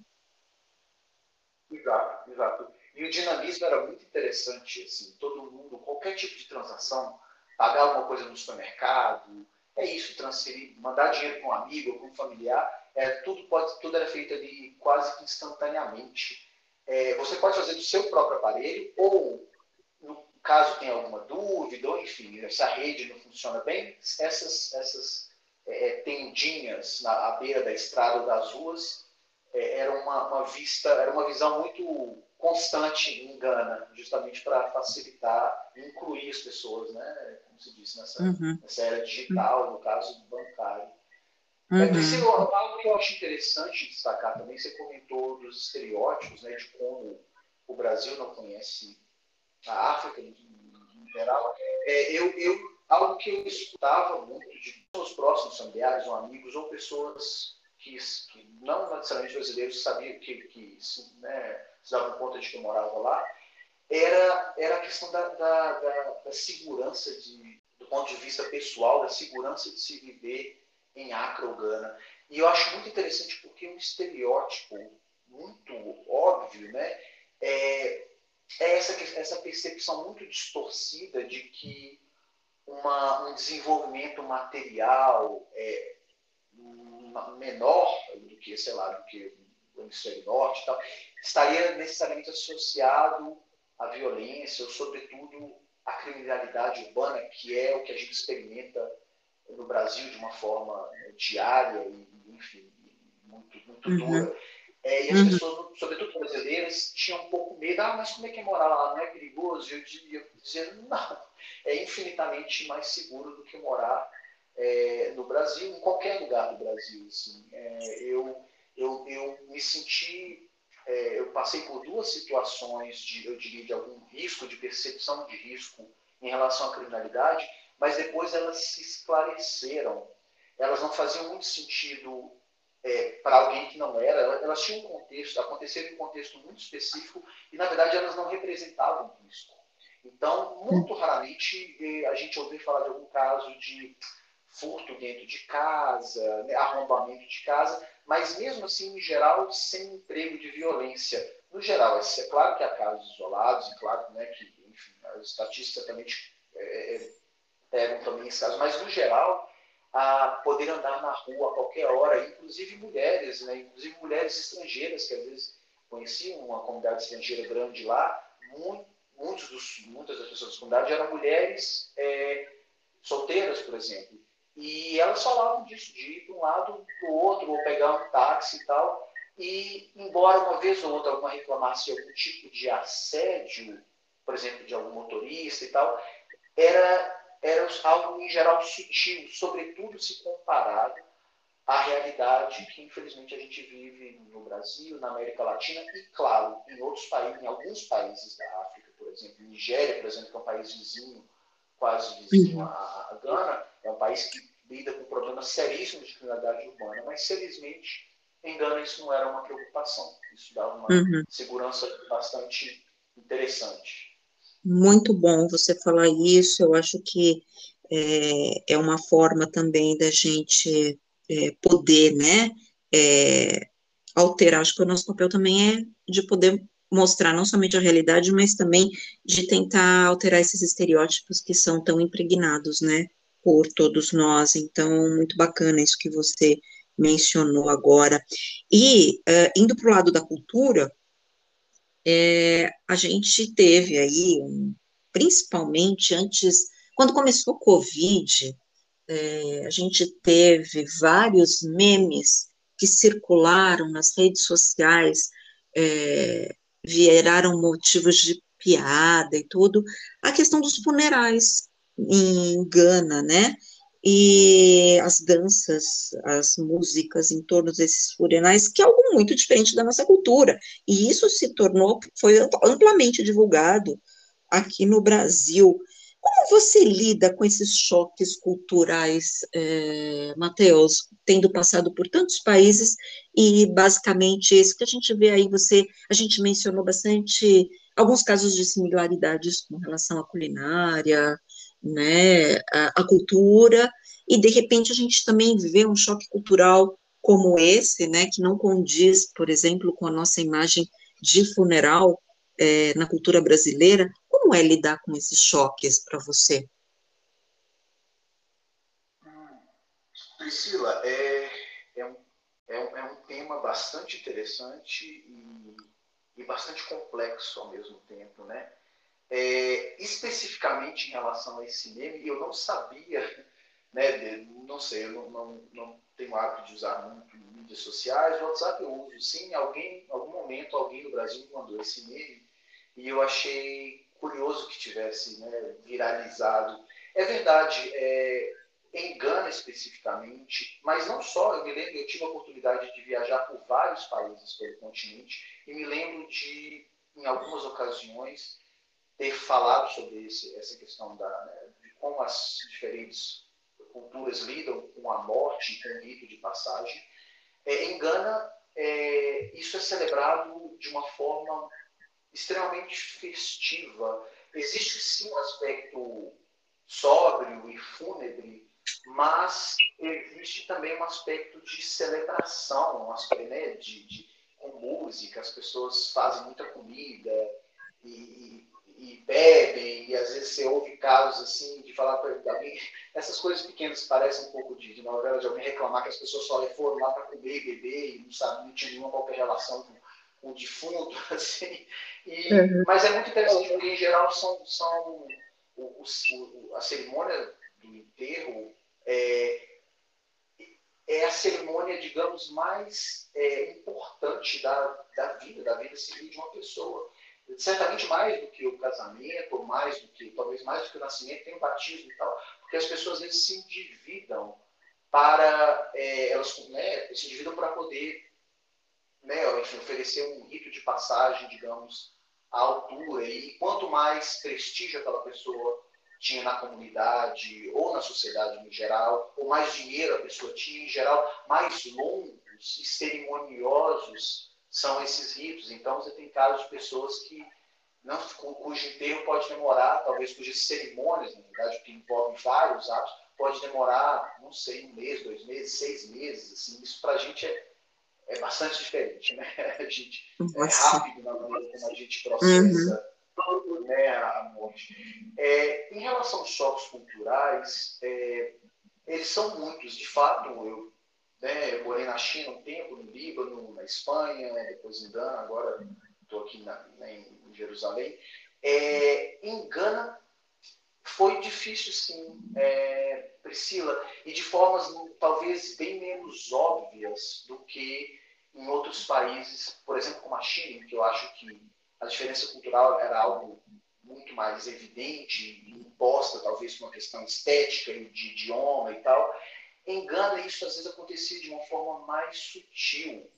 Exato, exato. O dinamismo era muito interessante, assim, todo mundo, qualquer tipo de transação, pagar alguma coisa no supermercado, é isso, transferir, mandar dinheiro para um amigo para um familiar, é, tudo, pode, tudo era feito ali quase que instantaneamente. É, você pode fazer do seu próprio aparelho, ou, no caso tenha alguma dúvida, ou enfim, se a rede não funciona bem, essas, essas é, é tendinhas na à beira da estrada ou das ruas é, era uma, uma vista, era uma visão muito constante em Gana, justamente para facilitar e incluir as pessoas, né, como se disse, nessa, uhum. nessa era digital, no caso bancário. Uhum. É, Priscila, algo que eu acho interessante destacar também, você comentou dos estereótipos, né, de como o Brasil não conhece a África em, em geral. É, eu, eu, algo que eu escutava muito de pessoas próximas, familiares ou amigos, ou pessoas que, que não necessariamente brasileiros sabiam que, que né, davam conta de que eu morava lá, era, era a questão da, da, da, da segurança, de, do ponto de vista pessoal, da segurança de se viver em Accra ou Gana. E eu acho muito interessante porque um estereótipo muito óbvio né, é, é essa, essa percepção muito distorcida de que uma, um desenvolvimento material é, menor do que, sei lá, do que o hemisfério norte e tal, estaria necessariamente associado à violência, ou sobretudo à criminalidade urbana, que é o que a gente experimenta no Brasil de uma forma diária e, enfim, muito, muito uhum. dura. É, e as uhum. pessoas, sobretudo brasileiras, tinham um pouco medo. Ah, mas como é que é morar lá? Não é perigoso? Eu dizer, não, é infinitamente mais seguro do que morar é, no Brasil, em qualquer lugar do Brasil. Assim. É, eu, eu, eu me senti, é, eu passei por duas situações de, eu diria, de algum risco, de percepção de risco em relação à criminalidade, mas depois elas se esclareceram. Elas não faziam muito sentido é, para alguém que não era, elas tinham um contexto, aconteceram em um contexto muito específico e, na verdade, elas não representavam risco. Então, muito raramente é, a gente ouviu falar de algum caso de furto dentro de casa, né, arrombamento de casa, mas mesmo assim, em geral, sem emprego de violência. No geral, é, é claro que há casos isolados, e claro né, que enfim, as estatísticas também é, é, pegam também esses casos, mas no geral, a poder andar na rua a qualquer hora, inclusive mulheres, né, inclusive mulheres estrangeiras, que às vezes conheciam uma comunidade estrangeira grande lá, muito, muitos dos, muitas das pessoas da comunidade eram mulheres é, solteiras, por exemplo, e elas falavam disso, de ir para um lado para o outro, ou pegar um táxi e tal. E, embora uma vez ou outra alguma reclamasse de algum tipo de assédio, por exemplo, de algum motorista e tal, era, era algo em geral sutil, sobretudo se comparado à realidade que infelizmente a gente vive no Brasil, na América Latina e, claro, em outros países, em alguns países da África, por exemplo, Nigéria, por exemplo, que é um país vizinho, quase vizinho à, à Gana, é um país que lida com problemas seríssimos de criminalidade urbana, mas felizmente em Gana isso não era uma preocupação. Isso dava uma uhum. segurança bastante interessante. Muito bom você falar isso. Eu acho que é, é uma forma também da gente é, poder, né, é, alterar. Acho que o nosso papel também é de poder mostrar não somente a realidade, mas também de tentar alterar esses estereótipos que são tão impregnados, né, por todos nós. Então, muito bacana isso que você mencionou agora. E, uh, indo para o lado da cultura, é, a gente teve aí, principalmente antes, quando começou o Covid, é, a gente teve vários memes que circularam nas redes sociais, é, viraram motivos de piada e tudo, a questão dos funerais, em Gana, né? E as danças, as músicas em torno desses funerais, que é algo muito diferente da nossa cultura. E isso se tornou, foi amplamente divulgado aqui no Brasil. Como você lida com esses choques culturais, é, Matheus, tendo passado por tantos países e basicamente isso que a gente vê aí, você, a gente mencionou bastante alguns casos de similaridades com relação à culinária, né, a, a, cultura, e de repente a gente também vê um choque cultural como esse, né, que não condiz, por exemplo, com a nossa imagem de funeral é, na cultura brasileira, como é lidar com esses choques para você? Priscila, é, é, um, é, um, é um tema bastante interessante e, e bastante complexo ao mesmo tempo, né? É, especificamente em relação a esse meme, eu não sabia, né, de, não sei, eu não, não, não tenho hábito de usar muito mídias sociais, WhatsApp eu uso sim, alguém, em algum momento alguém no Brasil me mandou esse meme e eu achei curioso que tivesse né, viralizado. É verdade, é, em especificamente, mas não só, eu me lembro, eu tive a oportunidade de viajar por vários países pelo continente e me lembro de, em algumas ocasiões, ter falado sobre esse, essa questão da, né, de como as diferentes culturas lidam com a morte, com o rito de passagem. É, em Gana, é, isso é celebrado de uma forma extremamente festiva. Existe sim um aspecto sóbrio e fúnebre, mas existe também um aspecto de celebração, um aspecto né, de, de, com música, as pessoas fazem muita comida e, e bebem, e às vezes você ouve casos assim, de falar para alguém, essas coisas pequenas que parecem um pouco de, de novela, de alguém reclamar que as pessoas só foram lá para comer e beber e não sabem, não tinha nenhuma qualquer relação com, com o defunto, assim. E, uhum. Mas é muito interessante, porque em geral são, são o, o, a cerimônia do enterro é, é a cerimônia, digamos, mais é, importante da, da vida, da vida civil de uma pessoa certamente mais do que o casamento, mais do que, talvez mais do que o nascimento, tem o batismo e tal, porque as pessoas vezes se endividam para, é, elas né, se endividam para poder né, enfim, oferecer um rito de passagem, digamos, à altura. E quanto mais prestígio aquela pessoa tinha na comunidade ou na sociedade em geral, ou mais dinheiro a pessoa tinha em geral, mais longos e cerimoniosos são esses ritos. Então, você tem casos de pessoas que não, cujo enterro pode demorar, talvez cujas cerimônias, na verdade, que envolvem vários atos, pode demorar, não sei, um mês, dois meses, seis meses. Assim, isso para a gente é, é bastante diferente, né? A gente é rápido na maneira como a gente processa uhum. né, a morte. É, em relação aos choques culturais, é, eles são muitos. De fato, eu né? Eu morei na China um tempo, no Líbano, na Espanha, depois em Gana, agora estou aqui na, né, em Jerusalém. É, em Gana foi difícil, sim, é, Priscila, e de formas talvez bem menos óbvias do que em outros países, por exemplo, como a China, que eu acho que a diferença cultural era algo muito mais evidente, imposta talvez por uma questão estética e de idioma e tal. Em Gana, isso às vezes acontecia de uma forma mais sutil.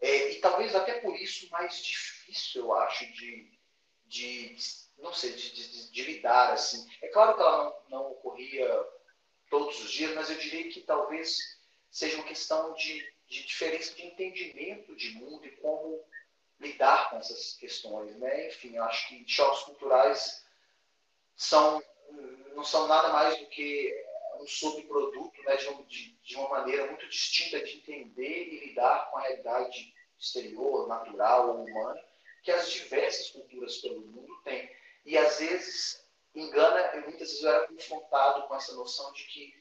É, e talvez até por isso mais difícil, eu acho, de, de não sei, de, de, de, lidar assim. É claro que ela não, não ocorria todos os dias, mas eu diria que talvez seja uma questão de, de diferença de entendimento de mundo e como lidar com essas questões, né? Enfim, acho que choques culturais são não são nada mais do que um subproduto né, de, de, de, uma maneira muito distinta de entender e lidar com a realidade exterior, natural ou humana, que as diversas culturas pelo mundo têm. E às vezes engana, muitas vezes eu era confrontado com essa noção de que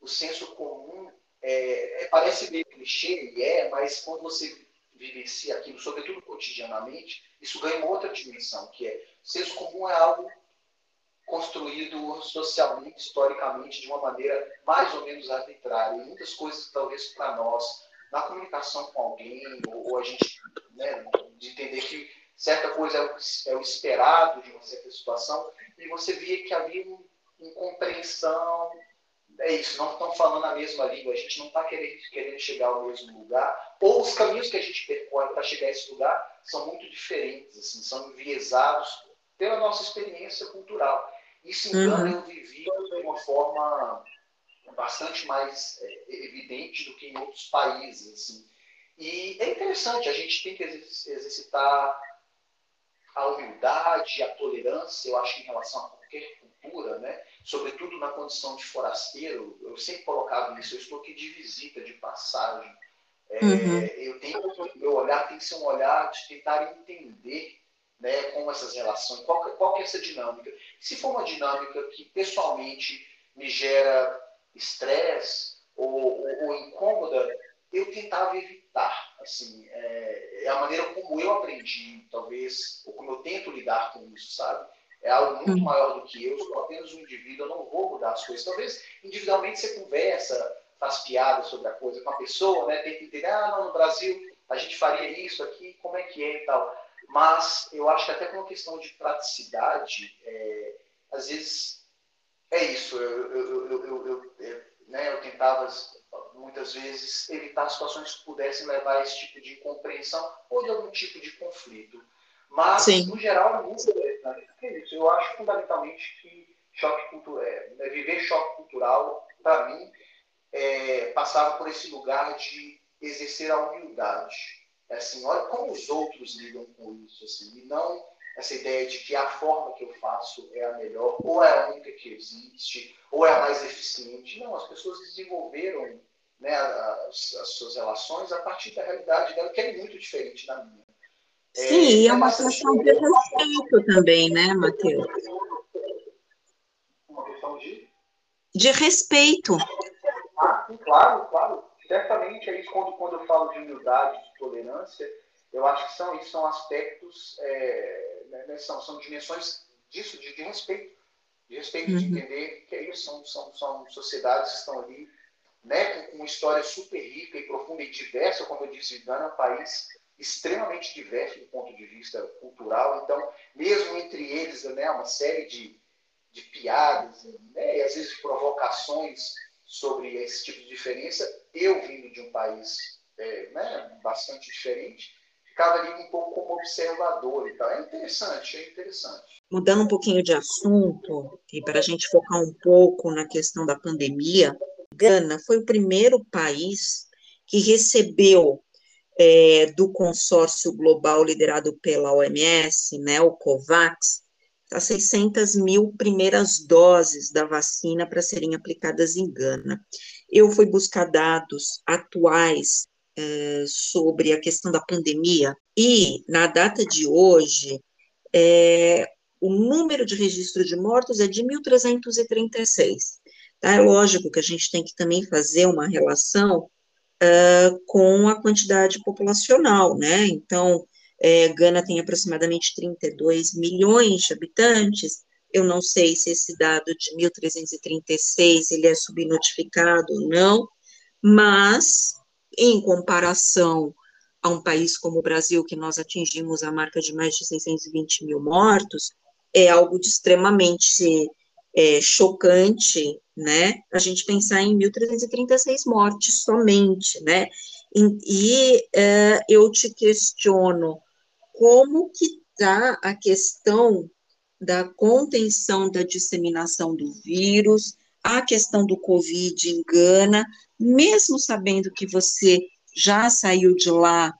o senso comum é, é, parece meio clichê, e é, mas quando você vivencia aquilo, sobretudo cotidianamente, isso ganha uma outra dimensão, que é o senso comum é algo construído socialmente, historicamente, de uma maneira mais ou menos arbitrária. E muitas coisas, talvez, para nós, na comunicação com alguém, ou, ou a gente, né, de entender que certa coisa é o, é o, esperado de uma certa situação, e você via que havia uma incompreensão. É isso, não estão falando a mesma língua, a gente não está querendo, querendo chegar ao mesmo lugar, ou os caminhos que a gente percorre para chegar a esse lugar são muito diferentes, assim, são enviesados pela nossa experiência cultural. Isso, então, uhum. eu vivia de uma forma bastante mais é, evidente do que em outros países. Assim. E é interessante, a gente tem que exercitar a humildade, a tolerância, eu acho, em relação a qualquer cultura, né? sobretudo na condição de forasteiro. Eu sempre colocava isso, eu estou aqui de visita, de passagem. É, uhum. Eu tenho, meu olhar tem que ser um olhar de tentar entender né, como essas relações, qual, qual que é essa dinâmica. Se for uma dinâmica que pessoalmente me gera estresse ou, ou, ou, incômoda, eu tentava evitar. Assim, é, é, a maneira como eu aprendi, talvez, ou como eu tento lidar com isso, sabe? É algo muito uhum. maior do que eu, sou apenas um indivíduo, eu não vou mudar as coisas. Talvez individualmente você conversa, faz piada sobre a coisa com a pessoa, né? Tenta entender, ah, não, no Brasil a gente faria isso aqui, como é que é e tal. Mas eu acho que até por uma questão de praticidade, é, às vezes é isso. Eu, eu, eu, eu, eu, né, eu tentava muitas vezes evitar situações que pudessem levar a esse tipo de incompreensão ou de algum tipo de conflito. Mas, Sim. no geral, é muito interessante. É isso. Eu acho fundamentalmente que choque cultural, é, né, viver choque cultural, para mim, é, passava por esse lugar de exercer a humildade. É assim, olha como os outros lidam com isso, assim, e não essa ideia de que a forma que eu faço é a melhor, ou é a única que existe, ou é a mais eficiente. Não, as pessoas desenvolveram né, as, as suas relações a partir da realidade dela, que é muito diferente da minha. Sim, é, é uma questão de respeito também, né, Matheus? Uma questão de? De respeito. Ah, sim, claro, claro. Certamente é isso quando, quando eu falo de humildade, de tolerância, eu acho que são, são aspectos, é, né, né, são, são dimensões disso, de, de respeito. De respeito, uhum. de entender que é isso, são, são, são sociedades que estão ali né, com uma história super rica e profunda e diversa, como eu disse, Gana é um país extremamente diverso do ponto de vista cultural. Então, mesmo entre eles, né, uma série de, de piadas né, e às vezes provocações sobre esse tipo de diferença, eu vindo de um país é, né, bastante diferente, ficava ali um pouco como observador e tal. É interessante, é interessante. Mudando um pouquinho de assunto, e para a gente focar um pouco na questão da pandemia, Gana foi o primeiro país que recebeu é, do consórcio global liderado pela OMS, né, o COVAX, as 600 mil primeiras doses da vacina para serem aplicadas em Gana. Eu fui buscar dados atuais é, sobre a questão da pandemia e, na data de hoje, é, o número de registro de mortos é de 1.336. Tá? É lógico que a gente tem que também fazer uma relação uh, com a quantidade populacional, né? Então, é, Gana tem aproximadamente 32 milhões de habitantes. Eu não sei se esse dado de 1.336 ele é subnotificado ou não, mas em comparação a um país como o Brasil, que nós atingimos a marca de mais de 620 mil mortos, é algo de extremamente é, chocante, né, a gente pensar em 1.336 mortes somente, né, e, e é, eu te questiono, como que está a questão da contenção da disseminação do vírus, a questão do Covid engana, mesmo sabendo que você já saiu de lá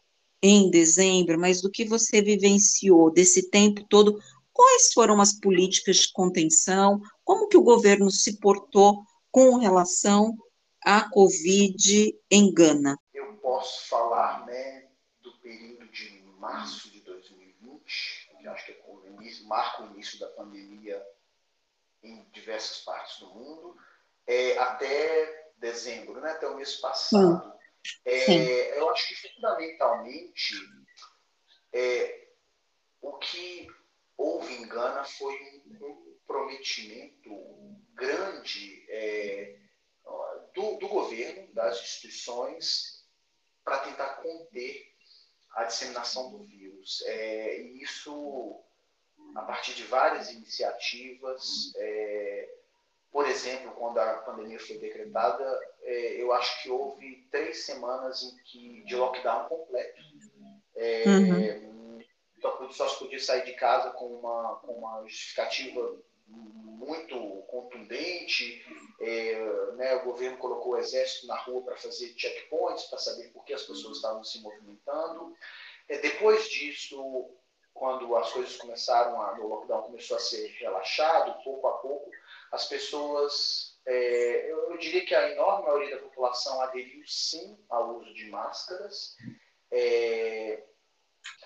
em dezembro, mas do que você vivenciou desse tempo todo, quais foram as políticas de contenção, como que o governo se portou com relação à Covid em Gana? Eu posso falar né, do período de março de 2020, que acho que é o início, marca o início da pandemia em diversas partes do mundo, é, até dezembro, né, até o mês passado. É, eu acho que fundamentalmente é, o que houve em Gana foi um comprometimento grande é, do, do governo, das instituições, para tentar conter a disseminação do vírus. É, e isso a partir de várias iniciativas. É, por exemplo, quando a pandemia foi decretada, é, eu acho que houve três semanas em que, de lockdown completo. É, uhum. Só se podia sair de casa com uma, com uma justificativa muito contundente. É, né, o governo colocou o exército na rua para fazer checkpoints, para saber por que as pessoas estavam se movimentando. É, depois disso, quando as coisas começaram, a, o lockdown começou a ser relaxado, pouco a pouco, as pessoas é, eu, eu, diria que a enorme maioria da população aderiu sim ao uso de máscaras. É,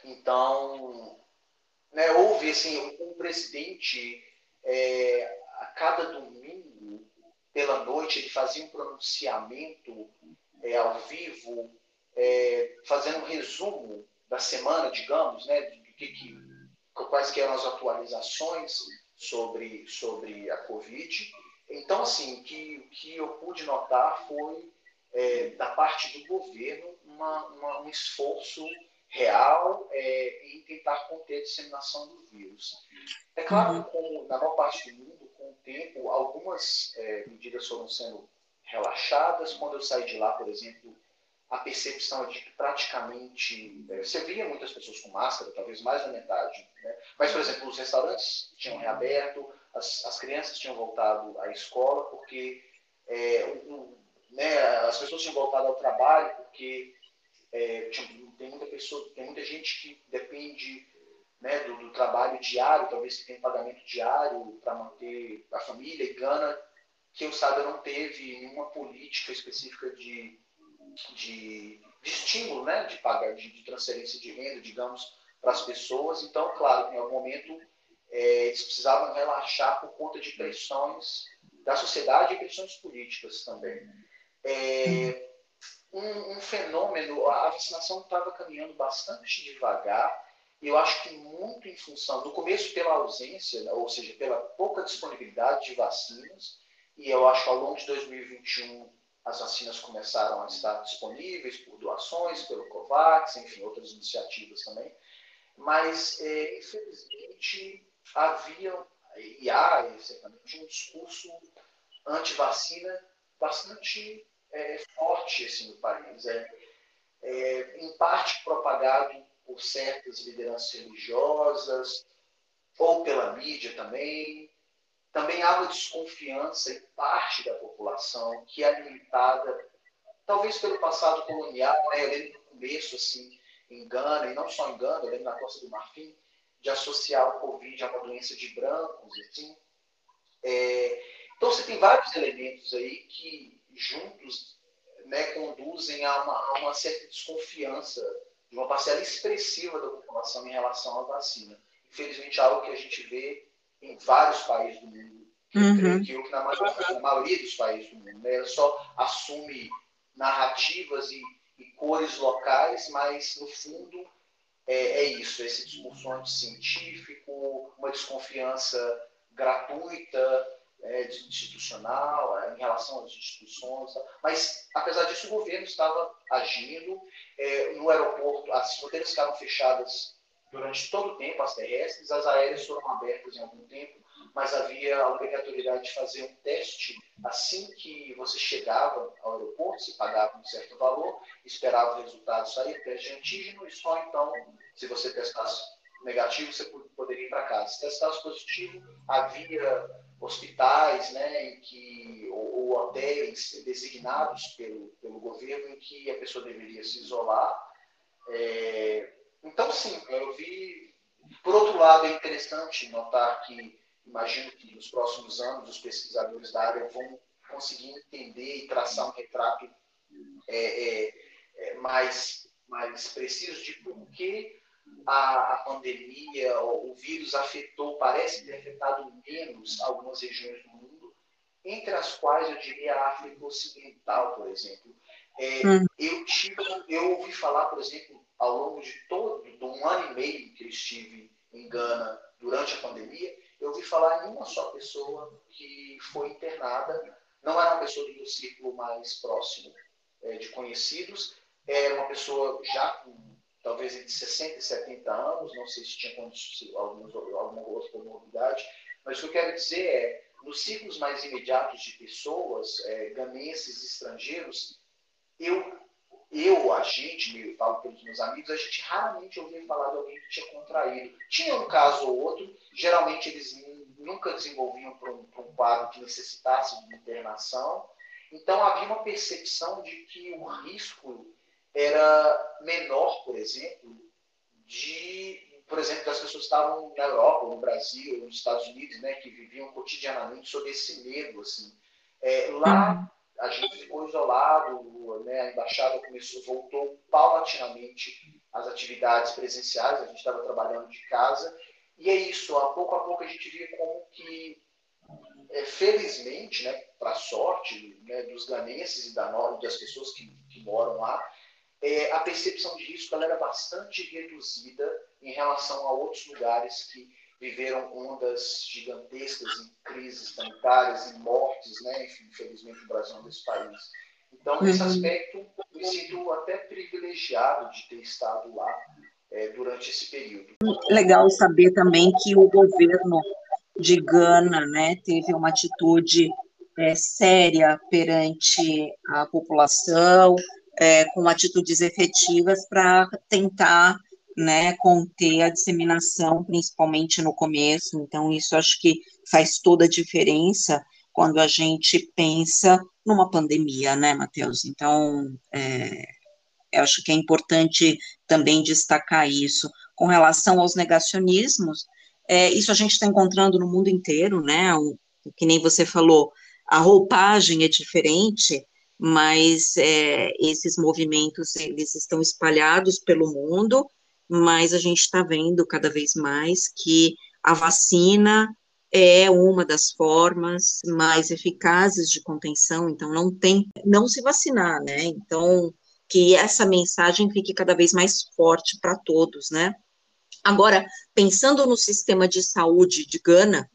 então, né, houve assim, um presidente é, a cada domingo pela noite ele fazia um pronunciamento é, ao vivo, é, fazendo um resumo da semana, digamos, né, do que, que quais que eram as atualizações sobre sobre a Covid. Então, assim, o que, que eu pude notar foi é, da parte do governo uma, uma, um esforço real é, em tentar conter a disseminação do vírus. É claro que, como na maior parte do mundo, com o tempo, algumas é, medidas foram sendo relaxadas. Quando eu saí de lá, por exemplo, a percepção de que praticamente é, você via muitas pessoas com máscara, talvez mais da metade. Né? Mas, por exemplo, os restaurantes tinham reaberto, as, as crianças tinham voltado à escola, porque é, o, né, as pessoas tinham voltado ao trabalho, porque é, tem muita pessoa, tem muita gente que depende né, do, do, trabalho diário, talvez que tenha pagamento diário para manter a família e Gana, que eu saiba não teve nenhuma política específica de, de, de estímulo, né, de pagar, de, de, transferência de renda, digamos, para as pessoas. Então, claro, em algum momento é, eles precisavam relaxar por conta de pressões da sociedade e pressões políticas também. É, um, um fenômeno, a vacinação estava caminhando bastante devagar, e eu acho que muito em função, no começo pela ausência, né, ou seja, pela pouca disponibilidade de vacinas, e eu acho que ao longo de 2021 as vacinas começaram a estar disponíveis por doações, pelo COVAX, enfim, outras iniciativas também. Mas, é, infelizmente, havia e há certamente um discurso anti-vacina bastante é, forte assim, no país. É, é, em parte propagado por certas lideranças religiosas ou pela mídia também. Também há uma desconfiança em parte da população que é alimentada, talvez pelo passado colonial, né? eu lembro no começo, assim, em Gana, e não só em Gana, eu lembro na Costa do Marfim, de associar o Covid a uma doença de brancos, assim. É, então, você tem vários elementos aí que juntos né, conduzem a uma, a uma, certa desconfiança de uma parcela expressiva da população em relação à vacina. Infelizmente, é algo que a gente vê em vários países do mundo. Uhum. Creio que na maioria, na maioria, dos países do mundo, né, ela só assume narrativas e, e, cores locais, mas no fundo é, é isso, esse discurso anticientífico, uma desconfiança gratuita, é, institucional, é, em relação às instituições. Mas, apesar disso, o governo estava agindo. É, no aeroporto, as fronteiras ficaram fechadas durante todo o tempo, as terrestres, as aéreas foram abertas em algum tempo, mas havia a obrigatoriedade de fazer um teste assim que você chegava ao aeroporto, se pagava um certo valor, esperava o resultado sair, teste de antígeno, e só então, se você testasse negativo, você poderia ir para casa. Se testasse positivo, havia hospitais né, em que, ou, ou, hotéis designados pelo, pelo governo em que a pessoa deveria se isolar. É, então, sim, eu vi. Por outro lado, é interessante notar que, imagino que nos próximos anos, os pesquisadores da área vão conseguir entender e traçar um retrato é, é, é mais, mais preciso de por que a, a pandemia, o, o vírus afetou, parece ter afetado menos algumas regiões do mundo, entre as quais eu diria a África Ocidental, por exemplo. É, hum. eu, tive, eu ouvi falar, por exemplo, ao longo de todo de um ano e meio que eu estive em Gana durante a pandemia, eu ouvi falar em uma só pessoa que foi internada, não era uma pessoa do meu círculo mais próximo é, de conhecidos, era uma pessoa já com talvez entre 60 e 70 anos, não sei se tinha alguns, alguma outra comorbidade, mas o que eu quero dizer é, nos ciclos mais imediatos de pessoas, é, ganenses, estrangeiros, eu, eu, a gente, eu falo pelos meus amigos, a gente raramente ouvia falar de alguém que tinha contraído. Tinha um caso ou outro, geralmente eles nunca desenvolviam para um, um quadro que necessitasse de internação, então havia uma percepção de que o risco era menor, por exemplo, de, por exemplo, das pessoas que estavam na Europa, no Brasil, nos Estados Unidos, né, que viviam cotidianamente sob esse medo, assim, É, lá uhum. A gente ficou isolado, né, a embaixada começou, voltou paulatinamente às atividades presenciais, a gente estava trabalhando de casa, e é isso, a pouco a pouco a gente via como que, é, felizmente, né, para sorte né, dos ganenses e da, das pessoas que, que moram lá, é, a percepção de risco ela era bastante reduzida em relação a outros lugares que viveram ondas gigantescas em crises sanitárias e mortes, né? Enfim, infelizmente o Brasil é um desses países. Então, nesse uhum. aspecto, me sinto até privilegiado de ter estado lá é, durante esse período. Legal saber também que o governo de Gana né, teve uma atitude é, séria perante a população, é, com atitudes efetivas para tentar né, conter a disseminação, principalmente no começo. Então, isso acho que faz toda a diferença quando a gente pensa numa pandemia, né, Matheus? Então, é, eu acho que é importante também destacar isso. Com relação aos negacionismos, é, isso a gente está encontrando no mundo inteiro, né? O, que nem você falou, a roupagem é diferente, mas é, esses movimentos eles estão espalhados pelo mundo, mas a gente está vendo cada vez mais que a vacina é uma das formas mais eficazes de contenção, então não tem, não se vacinar, né? Então, que essa mensagem fique cada vez mais forte para todos, né? Agora, pensando no sistema de saúde de Gana,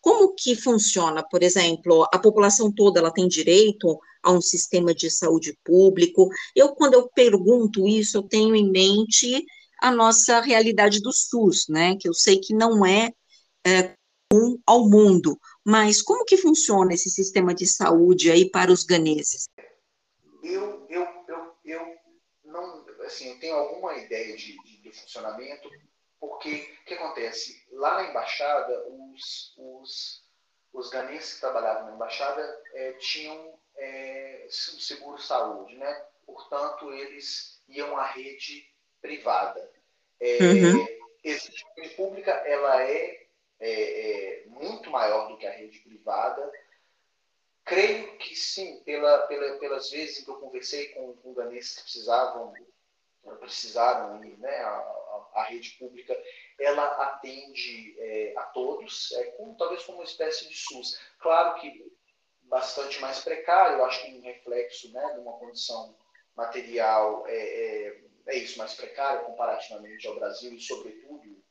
como que funciona? Por exemplo, a população toda ela tem direito a um sistema de saúde público? Eu, quando eu pergunto isso, eu tenho em mente a nossa realidade do SUS, né? Que eu sei que não é, é comum ao mundo, mas como que funciona esse sistema de saúde aí para os ganeses? Eu, eu, eu, eu não, assim, eu tenho alguma ideia de, de, de funcionamento, porque o que acontece? Lá na embaixada, os, os, os ganenses que trabalhavam na embaixada é, tinham é, seguro saúde, né? Portanto, eles iam à rede privada. É, uhum. A rede pública ela é, é, é, muito maior do que a rede privada. Creio que sim, pela, pela, pelas vezes que eu conversei com, com que precisavam precisaram ir, né, a, a, rede pública, ela atende é, a todos, é, como, talvez como uma espécie de SUS. Claro que bastante mais precário, eu acho que um reflexo né, de uma condição material é, é, isso, mais precário comparativamente ao Brasil e, sobretudo,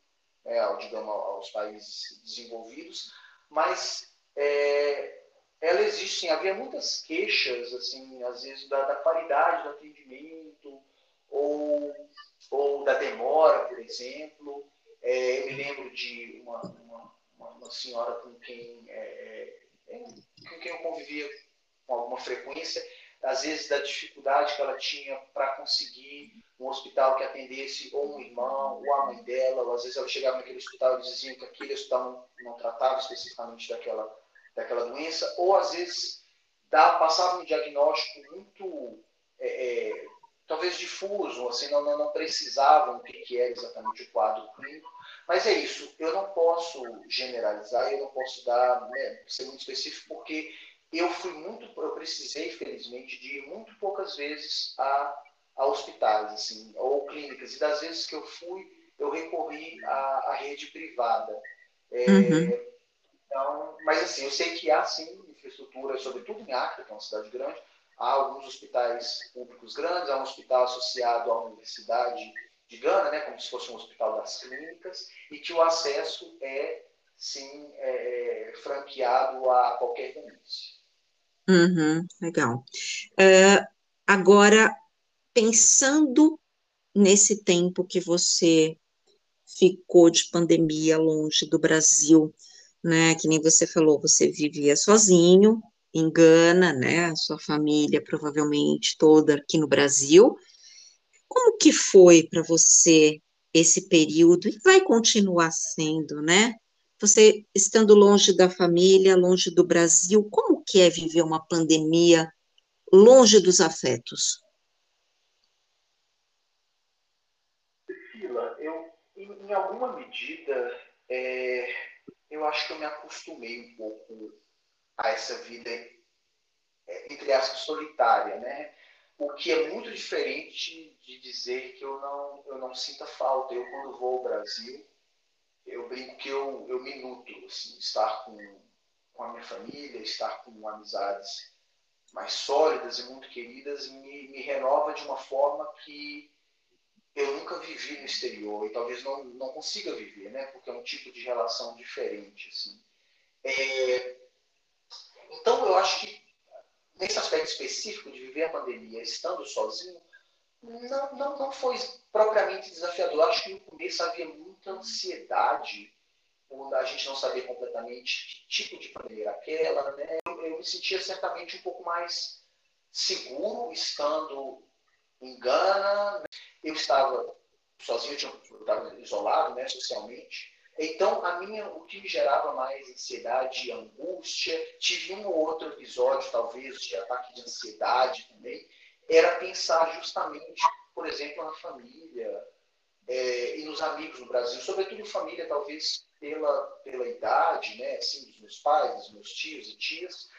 né, ao, digamos, aos países desenvolvidos, mas é, ela existe, sim. Havia muitas queixas, assim, às vezes, da, da qualidade do atendimento, ou, ou da demora, por exemplo. É, eu me lembro de uma, uma, uma senhora com quem, é, é, com quem eu convivia com alguma frequência, às vezes da dificuldade que ela tinha para conseguir um hospital que atendesse ou um irmão, ou a mãe dela, ou às vezes ela chegava naquele hospital e dizia que aquele hospital não, não tratava especificamente daquela, daquela doença, ou às vezes dá, passava um diagnóstico muito é, é talvez difuso, assim, não, não, não precisavam o que era exatamente o quadro clínico. Mas é isso, eu não posso generalizar, eu não posso dar, né, ser muito específico, porque eu fui muito, eu precisei, felizmente, de ir muito poucas vezes a, a hospitais, assim, ou clínicas. E das vezes que eu fui, eu recorri à, à rede privada. É, uhum. então, mas assim, eu sei que há sim infraestrutura, sobretudo em Acre, que é uma cidade grande, Há alguns hospitais públicos grandes, há um hospital associado à Universidade de Gana, né, como se fosse um hospital das clínicas, e que o acesso é, sim, é, é franqueado a qualquer denúncia. Uhum, legal. Uh, agora, pensando nesse tempo que você ficou de pandemia longe do Brasil, né, que nem você falou, você vivia sozinho, engana, né, a sua família provavelmente toda aqui no Brasil. Como que foi para você esse período e vai continuar sendo, né? Você estando longe da família, longe do Brasil, como que é viver uma pandemia longe dos afetos? eu, em, alguma medida, é, eu acho que eu me acostumei um pouco a essa vida é, entre aspas, solitária, né? O que é muito diferente de dizer que eu não, eu não sinta falta. Eu, quando vou ao Brasil, eu brinco que eu, eu me nutro, assim, estar com, com a minha família, estar com amizades mais sólidas e muito queridas me, me renova de uma forma que eu nunca vivi no exterior e talvez não, não consiga viver, né? Porque é um tipo de relação diferente, assim. É... Então, eu acho que nesse aspecto específico de viver a pandemia estando sozinho, não, não, não foi propriamente desafiador. Acho que no começo havia muita ansiedade por a gente não saber completamente que tipo de pandemia era aquela. Né? Eu, eu me sentia certamente um pouco mais seguro estando em Gana. Né? Eu estava sozinho, eu estava isolado né, socialmente. Então, a minha, o que me gerava mais ansiedade e angústia, tive um ou outro episódio, talvez, de ataque de ansiedade também, era pensar justamente, por exemplo, na família é, e nos amigos no Brasil, sobretudo família, talvez pela, pela idade, né, assim, dos meus pais, dos meus tios e tias,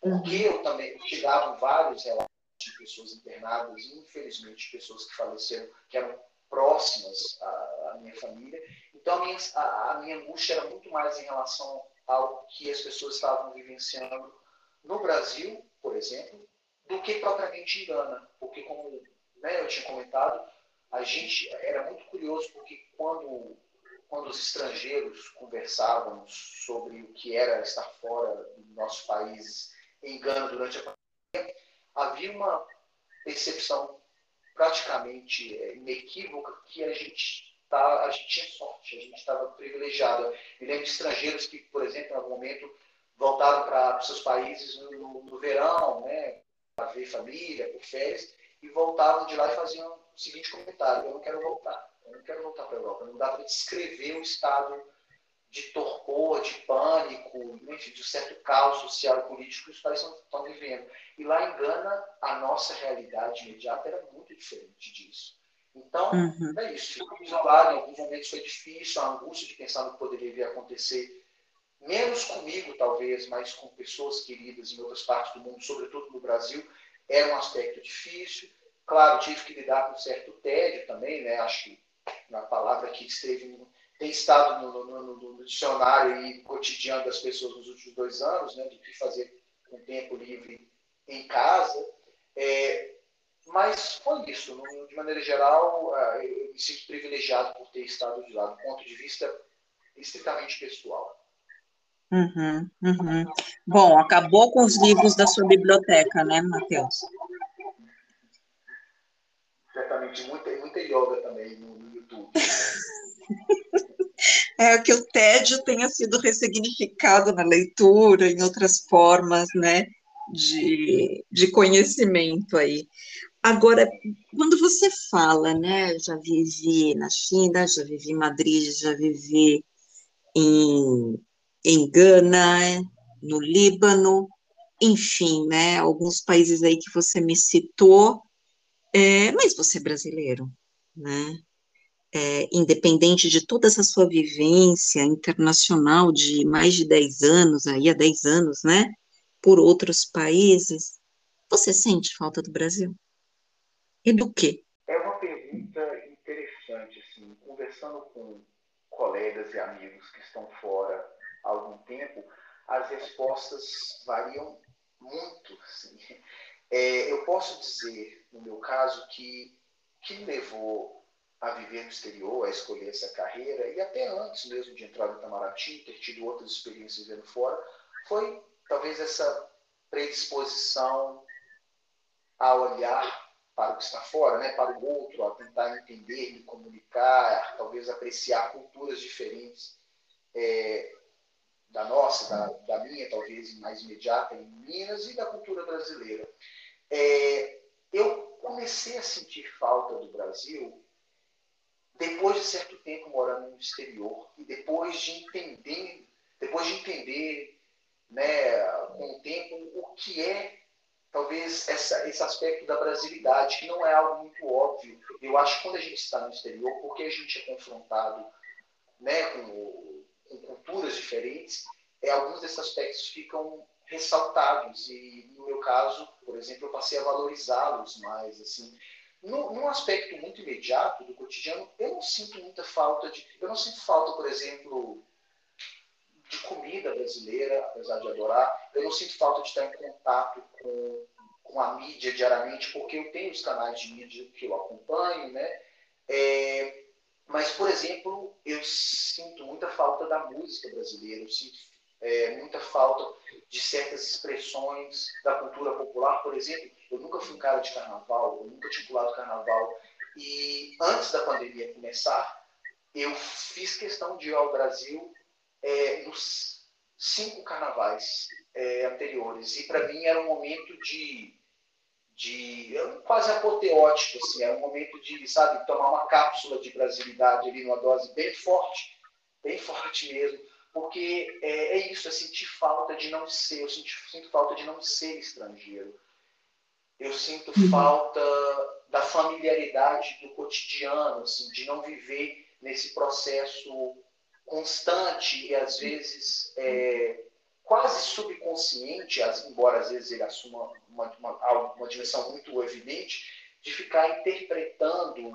porque eu também chegavam vários relatos de pessoas internadas, e infelizmente pessoas que faleceram, que eram próximas à, à minha família. Então, a minha, a, a minha angústia era muito mais em relação ao que as pessoas estavam vivenciando no Brasil, por exemplo, do que propriamente em Gana. Porque, como né, eu tinha comentado, a gente era muito curioso porque quando, quando os estrangeiros conversavam sobre o que era estar fora do nosso país em Gana durante a havia uma percepção praticamente é, inequívoca que a gente tá, a gente tinha sorte, a gente estava privilegiado. Me lembro de estrangeiros que, por exemplo, em algum momento voltaram para seus países no, no, no verão, né, para ver família, por férias, e voltavam de lá e faziam o seguinte comentário: eu não quero voltar, eu não quero voltar para a Europa. Não dá para descrever o estado de torpor, de pânico, enfim, de um certo caos social e político que os países estão vivendo. E lá em Gana, a nossa realidade imediata era muito diferente disso. Então, uhum. é isso. Ficou isolado, em alguns momentos foi difícil, a angústia de pensar no que poderia vir a acontecer menos comigo, talvez, mas com pessoas queridas em outras partes do mundo, sobretudo no Brasil, era um aspecto difícil. Claro, tive que lidar com um certo tédio também, né? Acho que na palavra que esteve, tem estado no, no, no, no dicionário e cotidiano das pessoas nos últimos dois anos, né? De que fazer com tempo livre em casa. É, mas foi isso. De maneira geral, ah, eu me sinto privilegiado por ter estado de lá, do ponto de vista estritamente pessoal. Uhum, uhum. Bom, acabou com os livros da sua biblioteca, né, Matheus? Certamente, muita, muita yoga também no, no YouTube. é que o tédio tenha sido ressignificado na leitura, em outras formas, né, de, de conhecimento aí. Agora, quando você fala, né, já vivi na China, já vivi em Madrid, já vivi em em Gana, no Líbano, enfim, né, alguns países aí que você me citou, é, mas você é brasileiro, né? É, independente de toda essa sua vivência internacional de mais de 10 anos, aí há 10 anos, né, por outros países, você sente falta do Brasil? E do quê? É uma pergunta interessante, assim, conversando com colegas e amigos que estão fora há algum tempo, as respostas variam muito. Assim. É, eu posso dizer, no meu caso, que que levou a viver no exterior, a escolher essa carreira, e até antes mesmo de entrar no Itamaraty, ter tido outras experiências vendo fora, foi talvez essa predisposição a olhar para o que está fora, né, para o outro, a tentar entender, me comunicar, talvez apreciar culturas diferentes. É, da nossa, da, da minha, talvez mais imediata, em Minas, e da cultura brasileira. É, eu comecei a sentir falta do Brasil depois de certo tempo morando no exterior e depois de entender, depois de entender, né, com o tempo, o que é talvez essa, esse aspecto da brasilidade, que não é algo muito óbvio. Eu acho que quando a gente está no exterior, porque a gente é confrontado né, com com culturas diferentes, é, alguns desses aspectos ficam ressaltados e no meu caso, por exemplo, eu passei a valorizá-los mais assim. No, num aspecto muito imediato do cotidiano, eu não sinto muita falta de, eu não sinto falta, por exemplo, de comida brasileira, apesar de adorar. Eu não sinto falta de estar em contato com, com a mídia diariamente, porque eu tenho os canais de mídia que eu acompanho, né? É, mas, por exemplo, eu sinto muita falta da música brasileira, eu sinto é, muita falta de certas expressões da cultura popular. Por exemplo, eu nunca fui um cara de carnaval, eu nunca tinha pulado carnaval. E antes da pandemia começar, eu fiz questão de ir ao Brasil é, nos cinco carnavais é, anteriores. E para mim era um momento de, de quase apoteótico, assim, era um momento de, sabe, tomar uma cápsula de brasilidade ali numa dose bem forte, bem forte mesmo, porque é, é isso, é sentir falta de não ser, eu sinto, sinto falta de não ser estrangeiro. Eu sinto uhum. falta da familiaridade do cotidiano, assim, de não viver nesse processo constante e às vezes é, quase subconsciente, embora às vezes ele assuma uma, uma, uma dimensão muito evidente, de ficar interpretando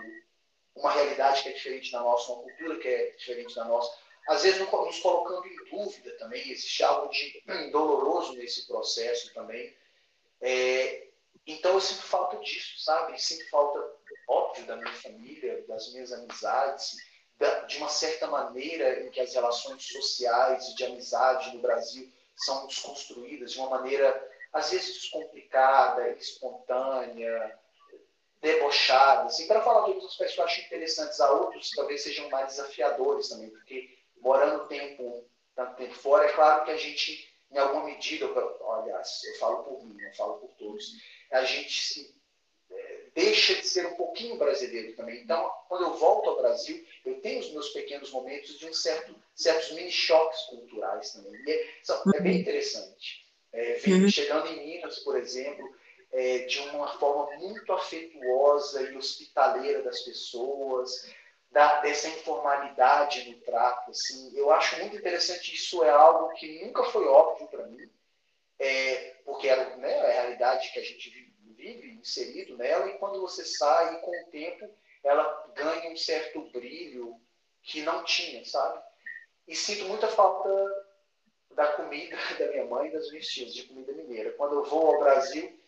uma realidade que é diferente da nossa, uma cultura que é diferente da nossa, às vezes nos colocando em dúvida também, existe algo de doloroso nesse processo também. É, então eu sinto falta disso, sabe? Sinto falta, óbvio, da minha família, das minhas amizades, de uma certa maneira em que as relações sociais e de amizade no Brasil são desconstruídas de uma maneira, às vezes, descomplicada, espontânea, debochada. Assim, para falar de outros aspectos que eu acho interessantes, a outros talvez sejam mais desafiadores também, porque morando tempo, tanto tempo fora, é claro que a gente, em alguma medida, olha, eu falo por mim, eu falo por todos, a gente se deixa de ser um pouquinho brasileiro também. Então, quando eu volto ao Brasil, eu tenho os meus pequenos momentos de um certo, certos mini choques culturais também. É, é bem interessante. É, uhum. chegando em Minas, por exemplo, é, de uma forma muito afetuosa e hospitaleira das pessoas, da, dessa informalidade no trato. Assim, eu acho muito interessante. Isso é algo que nunca foi óbvio para mim, é, porque era né, a realidade que a gente vive inserido nela e quando você sai, com o tempo, ela ganha um certo brilho que não tinha, sabe? E sinto muita falta da comida da minha mãe e das minhas tias, de comida mineira. Quando eu vou ao Brasil,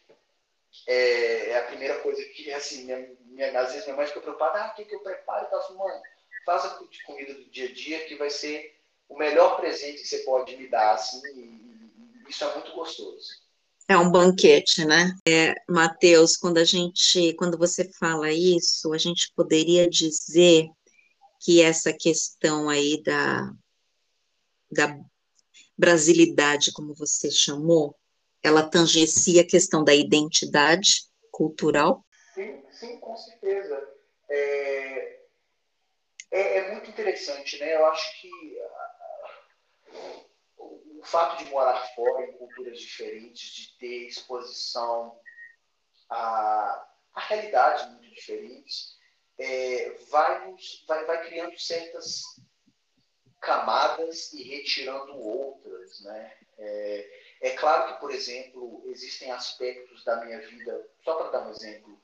é, é a primeira coisa que, assim, minha, minha, às vezes minha mãe fica preocupada, ah, o que, que eu preparo? Eu falo, mãe, faz a comida do dia a dia que vai ser o melhor presente que você pode me dar, assim, e, isso é muito gostoso. É um banquete, né? É, Mateus, quando a gente, quando você fala isso, a gente poderia dizer que essa questão aí da, da brasilidade, como você chamou, ela tangencia a questão da identidade cultural? Sim, sim, com certeza. É, é, é muito interessante, né? Eu acho que o fato de morar fora em culturas diferentes, de ter exposição a, a realidades muito diferentes, é, vai, vai, vai criando certas camadas e retirando outras. Né? É, é claro que, por exemplo, existem aspectos da minha vida, só para dar um exemplo,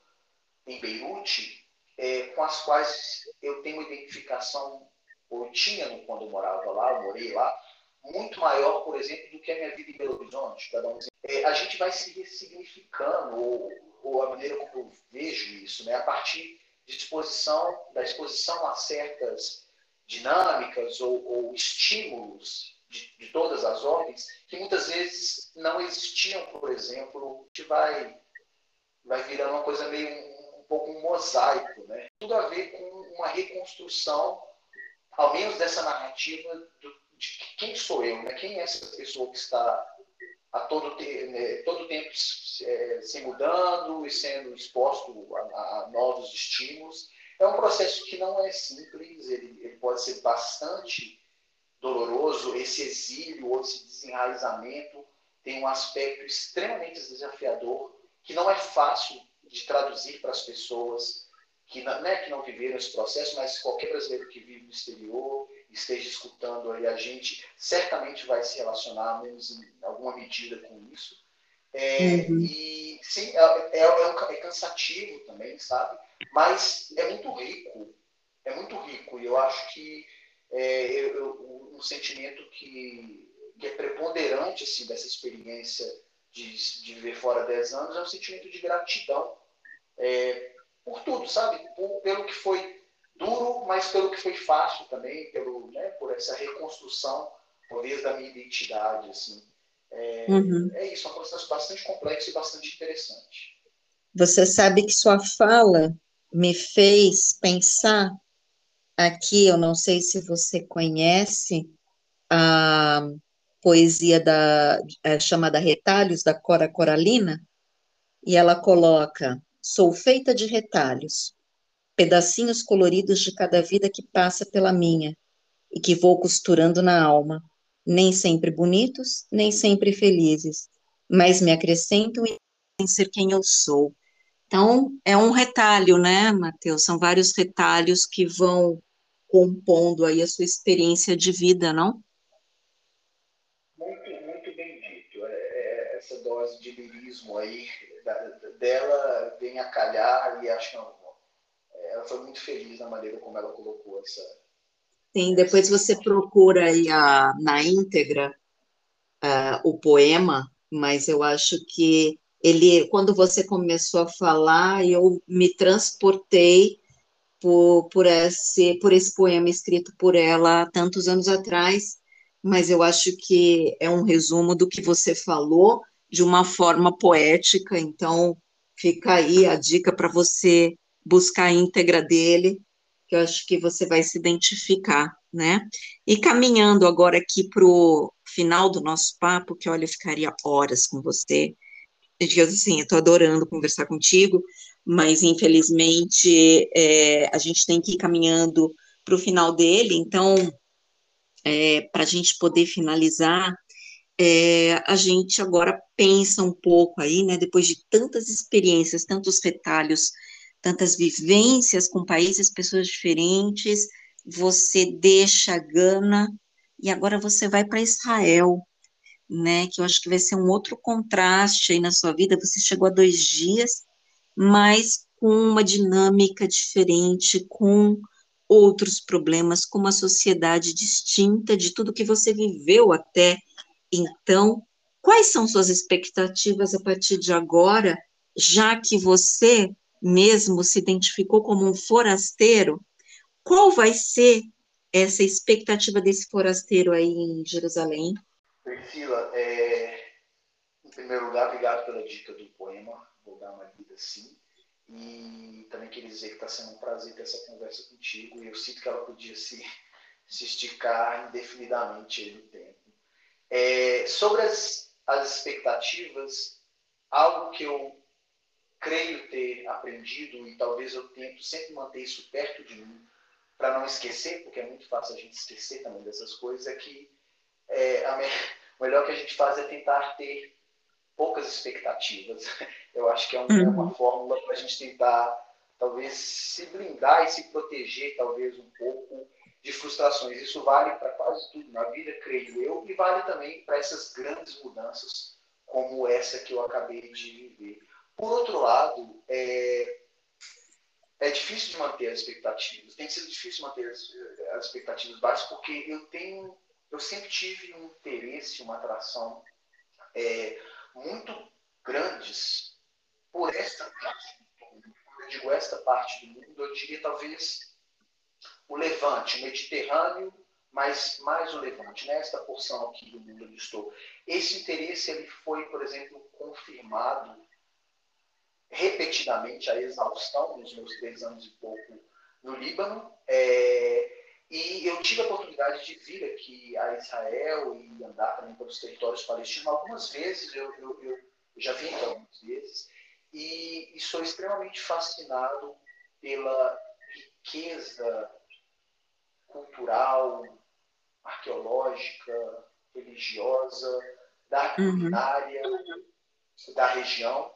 em Beirute, é, com as quais eu tenho identificação, ou tinha quando eu morava lá, eu morei lá, muito maior, por exemplo, do que a minha vida em Belo Horizonte. Dar um é, a gente vai se ressignificando, ou, ou, a maneira como eu vejo isso, né? a partir de exposição, da exposição a certas dinâmicas ou, ou estímulos de, de, todas as ordens, que muitas vezes não existiam, por exemplo, que vai, vai virando uma coisa meio pouco um mosaico. Né? Tudo a ver com uma reconstrução, ao menos dessa narrativa do, de quem sou eu, né? quem é essa pessoa que está a todo, né, todo tempo é, se mudando e sendo exposto a, a, novos estímulos. É um processo que não é simples, ele, ele pode ser bastante doloroso. Esse exílio ou esse desenraizamento tem um aspecto extremamente desafiador, que não é fácil de traduzir para as pessoas que não, né, que não viveram esse processo, mas qualquer brasileiro que vive no exterior esteja escutando aí a gente, certamente vai se relacionar, menos em alguma medida, com isso. É, uhum. E sim, é, é, é, é, cansativo também, sabe? Mas é muito rico, é muito rico. E eu acho que é, eu, um sentimento que, que, é preponderante assim, dessa experiência de, de viver fora 10 anos é um sentimento de gratidão é, por tudo, sabe? Por, pelo que foi duro, mas pelo que foi fácil também, pelo, né, por essa reconstrução, talvez, da minha identidade. Assim. É, uhum. é isso, é um processo bastante complexo e bastante interessante. Você sabe que sua fala me fez pensar aqui, eu não sei se você conhece a poesia da é, chamada Retalhos da Cora Coralina, e ela coloca: Sou feita de retalhos, pedacinhos coloridos de cada vida que passa pela minha e que vou costurando na alma, nem sempre bonitos, nem sempre felizes, mas me acrescentam em ser quem eu sou. Então, é um retalho, né, Matheus? São vários retalhos que vão compondo aí a sua experiência de vida, não? Muito, muito bem dito. É, é, essa dose de lirismo aí da, dela vem a calhar e acho que ela foi muito feliz na maneira como ela colocou essa. Sim, depois você procura aí a, na íntegra uh, o poema, mas eu acho que ele, quando você começou a falar, eu me transportei por, por, esse, por esse poema escrito por ela tantos anos atrás, mas eu acho que é um resumo do que você falou de uma forma poética, então fica aí a dica para você buscar a íntegra dele, que eu acho que você vai se identificar, né? E caminhando agora aqui para o final do nosso papo, que olha, eu ficaria horas com você. Eu assim, eu estou adorando conversar contigo, mas infelizmente é, a gente tem que ir caminhando para o final dele, então, é, para a gente poder finalizar, é, a gente agora pensa um pouco aí, né, depois de tantas experiências, tantos retalhos, tantas vivências com países, pessoas diferentes, você deixa a Gana e agora você vai para Israel, né? Que eu acho que vai ser um outro contraste aí na sua vida. Você chegou há dois dias, mas com uma dinâmica diferente, com outros problemas, com uma sociedade distinta de tudo que você viveu até então. Quais são suas expectativas a partir de agora, já que você mesmo se identificou como um forasteiro, qual vai ser essa expectativa desse forasteiro aí em Jerusalém? Priscila, é, em primeiro lugar, obrigado pela dica do poema, vou dar uma lida sim. E também queria dizer que está sendo um prazer ter essa conversa contigo. E eu sinto que ela podia se, se esticar indefinidamente no tempo. É, sobre as, as expectativas, algo que eu creio ter aprendido e talvez eu tento sempre manter isso perto de mim para não esquecer, porque é muito fácil a gente esquecer também dessas coisas, é que é, a me... o melhor que a gente faz é tentar ter poucas expectativas. Eu acho que é, um, é uma uhum. fórmula para a gente tentar talvez se blindar e se proteger talvez um pouco de frustrações. Isso vale para quase tudo na vida, creio eu, e vale também para essas grandes mudanças como essa que eu acabei de viver. Por outro lado, é, é difícil de manter as expectativas. Tem sido difícil manter as, as expectativas baixas porque eu tenho, eu sempre tive um interesse, uma atração é, muito grandes por esta parte do mundo. Quando eu digo esta parte do mundo, eu diria talvez o Levante, o Mediterrâneo, mas mais o Levante, nesta porção aqui do mundo onde estou. Esse interesse ele foi, por exemplo, confirmado repetidamente a exaustão nos meus três anos e pouco no Líbano. É, e eu tive a oportunidade de vir aqui a Israel e andar também pelos territórios palestinos algumas vezes. Eu, eu, eu já vim aqui algumas vezes. E, e sou extremamente fascinado pela riqueza cultural, arqueológica, religiosa, da uhum. culinária uhum. da região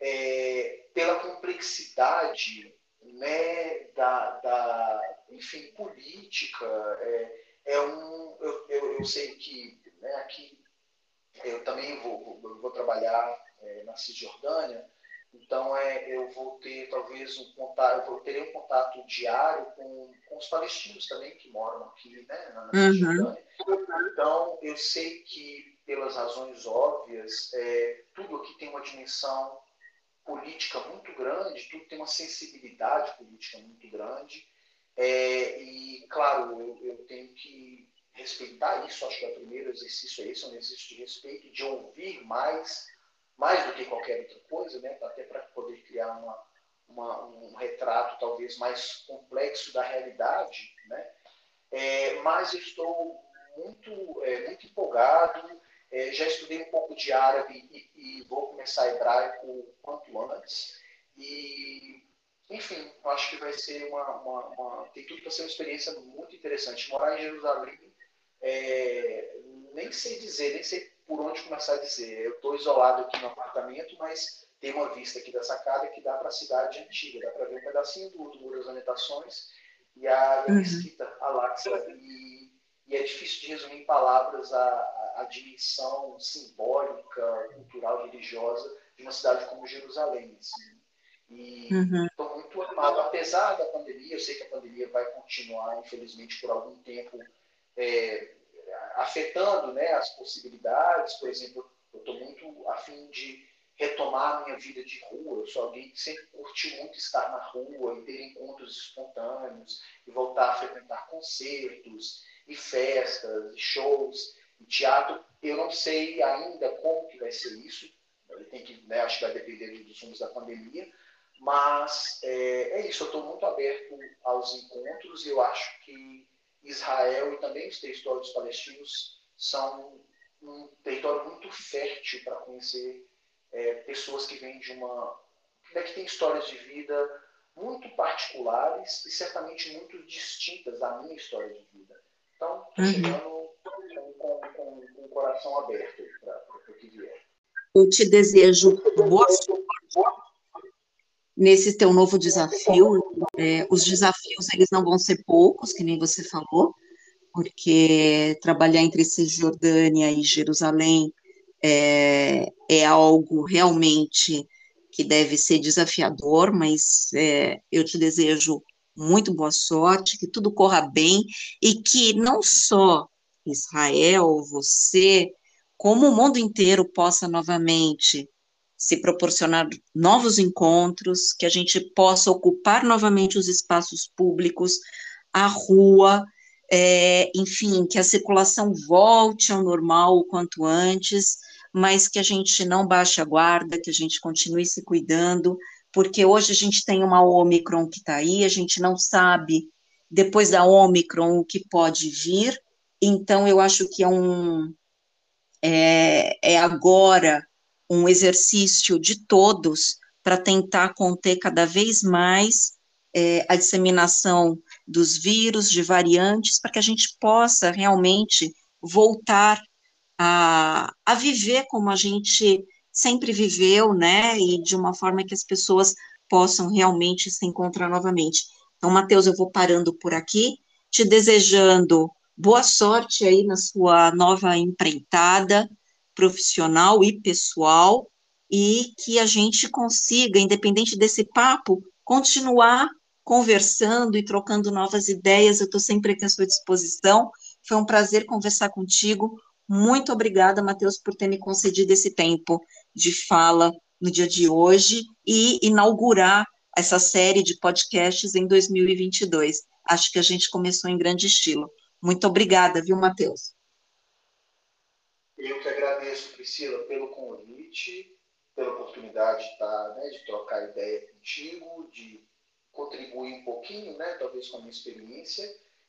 é, pela complexidade né, da, da, enfim, política, é, é um, eu, eu, eu sei que né, aqui eu também vou, vou, vou trabalhar é, na Cisjordânia, então é, eu vou ter talvez um contato, eu vou ter um contato diário com, com os palestinos também que moram aqui né, na, na uhum. Cisjordânia. Então eu sei que pelas razões óbvias, é, tudo aqui tem uma dimensão política muito grande, tudo tem uma sensibilidade política muito grande. É, e, claro, eu, eu, tenho que respeitar isso, acho que é o primeiro exercício é esse, é um exercício de respeito, de ouvir mais, mais do que qualquer outra coisa, né? até para poder criar uma, uma, um retrato talvez mais complexo da realidade. Né? É, mas eu estou muito, é, muito empolgado, é, já estudei um pouco de árabe e, e, vou começar hebraico quanto antes. E, enfim, acho que vai ser uma, uma, uma tem tudo para ser uma experiência muito interessante. Morar em Jerusalém, é, nem sei dizer, nem sei por onde começar a dizer. Eu estou isolado aqui no apartamento, mas tem uma vista aqui da sacada que dá para a cidade antiga, dá para ver um pedacinho do, do Muro das Lamentações e a, uhum. mesquita Al-Aqsa. E, e, é difícil de resumir em palavras a, a dimensão simbólica, cultural, religiosa de uma cidade como Jerusalém. Assim. E estou uhum. muito animado, apesar da pandemia, eu sei que a pandemia vai continuar, infelizmente, por algum tempo, é, afetando né, as possibilidades. Por exemplo, eu estou muito afim de retomar a minha vida de rua. Eu sou alguém que sempre curtiu muito estar na rua e ter encontros espontâneos e voltar a frequentar concertos e festas e shows teatro, eu não sei ainda como que vai ser isso. Que, né, acho que vai depender dos rumos da pandemia. Mas é, é isso, eu estou muito aberto aos encontros e eu acho que Israel e também os territórios palestinos são um território muito fértil para conhecer é, pessoas que vêm de uma. Né, que têm histórias de vida muito particulares e certamente muito distintas da minha história de vida. Então, estou uhum. chegando com, com, com o coração aberto para o que vier. Eu te desejo boa sorte nesse teu novo desafio. É, os desafios eles não vão ser poucos, que nem você falou, porque trabalhar entre Cisjordânia e Jerusalém é, é algo realmente que deve ser desafiador, mas é, eu te desejo muito boa sorte, que tudo corra bem e que não só Israel, você, como o mundo inteiro possa novamente se proporcionar novos encontros, que a gente possa ocupar novamente os espaços públicos, a rua, é, enfim, que a circulação volte ao normal o quanto antes, mas que a gente não baixe a guarda, que a gente continue se cuidando, porque hoje a gente tem uma Omicron que está aí, a gente não sabe depois da Omicron o que pode vir, então, eu acho que é um é, é agora um exercício de todos para tentar conter cada vez mais é, a disseminação dos vírus, de variantes, para que a gente possa realmente voltar a, a viver como a gente sempre viveu, né, e de uma forma que as pessoas possam realmente se encontrar novamente. Então, Matheus, eu vou parando por aqui, te desejando Boa sorte aí na sua nova empreitada profissional e pessoal e que a gente consiga, independente desse papo, continuar conversando e trocando novas ideias. Eu estou sempre aqui à sua disposição. Foi um prazer conversar contigo. Muito obrigada, Matheus, por ter me concedido esse tempo de fala no dia de hoje e inaugurar essa série de podcasts em 2022. Acho que a gente começou em grande estilo. Muito obrigada, viu, Matheus? Eu que agradeço, Priscila, pelo convite, pela oportunidade de, estar, né, de trocar ideia contigo, de contribuir um pouquinho, né, talvez com a minha experiência.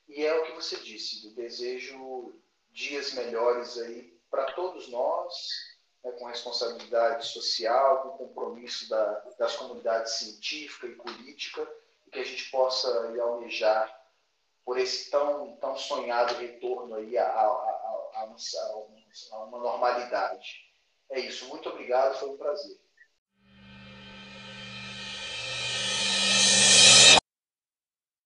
E é o que você disse, eu desejo dias melhores aí para todos nós, né, com responsabilidade social, com compromisso da, das comunidades científica e política, e que a gente possa ir almejar por esse tão, tão sonhado retorno aí a, a, a, uma normalidade. É isso. Muito obrigado, foi um prazer.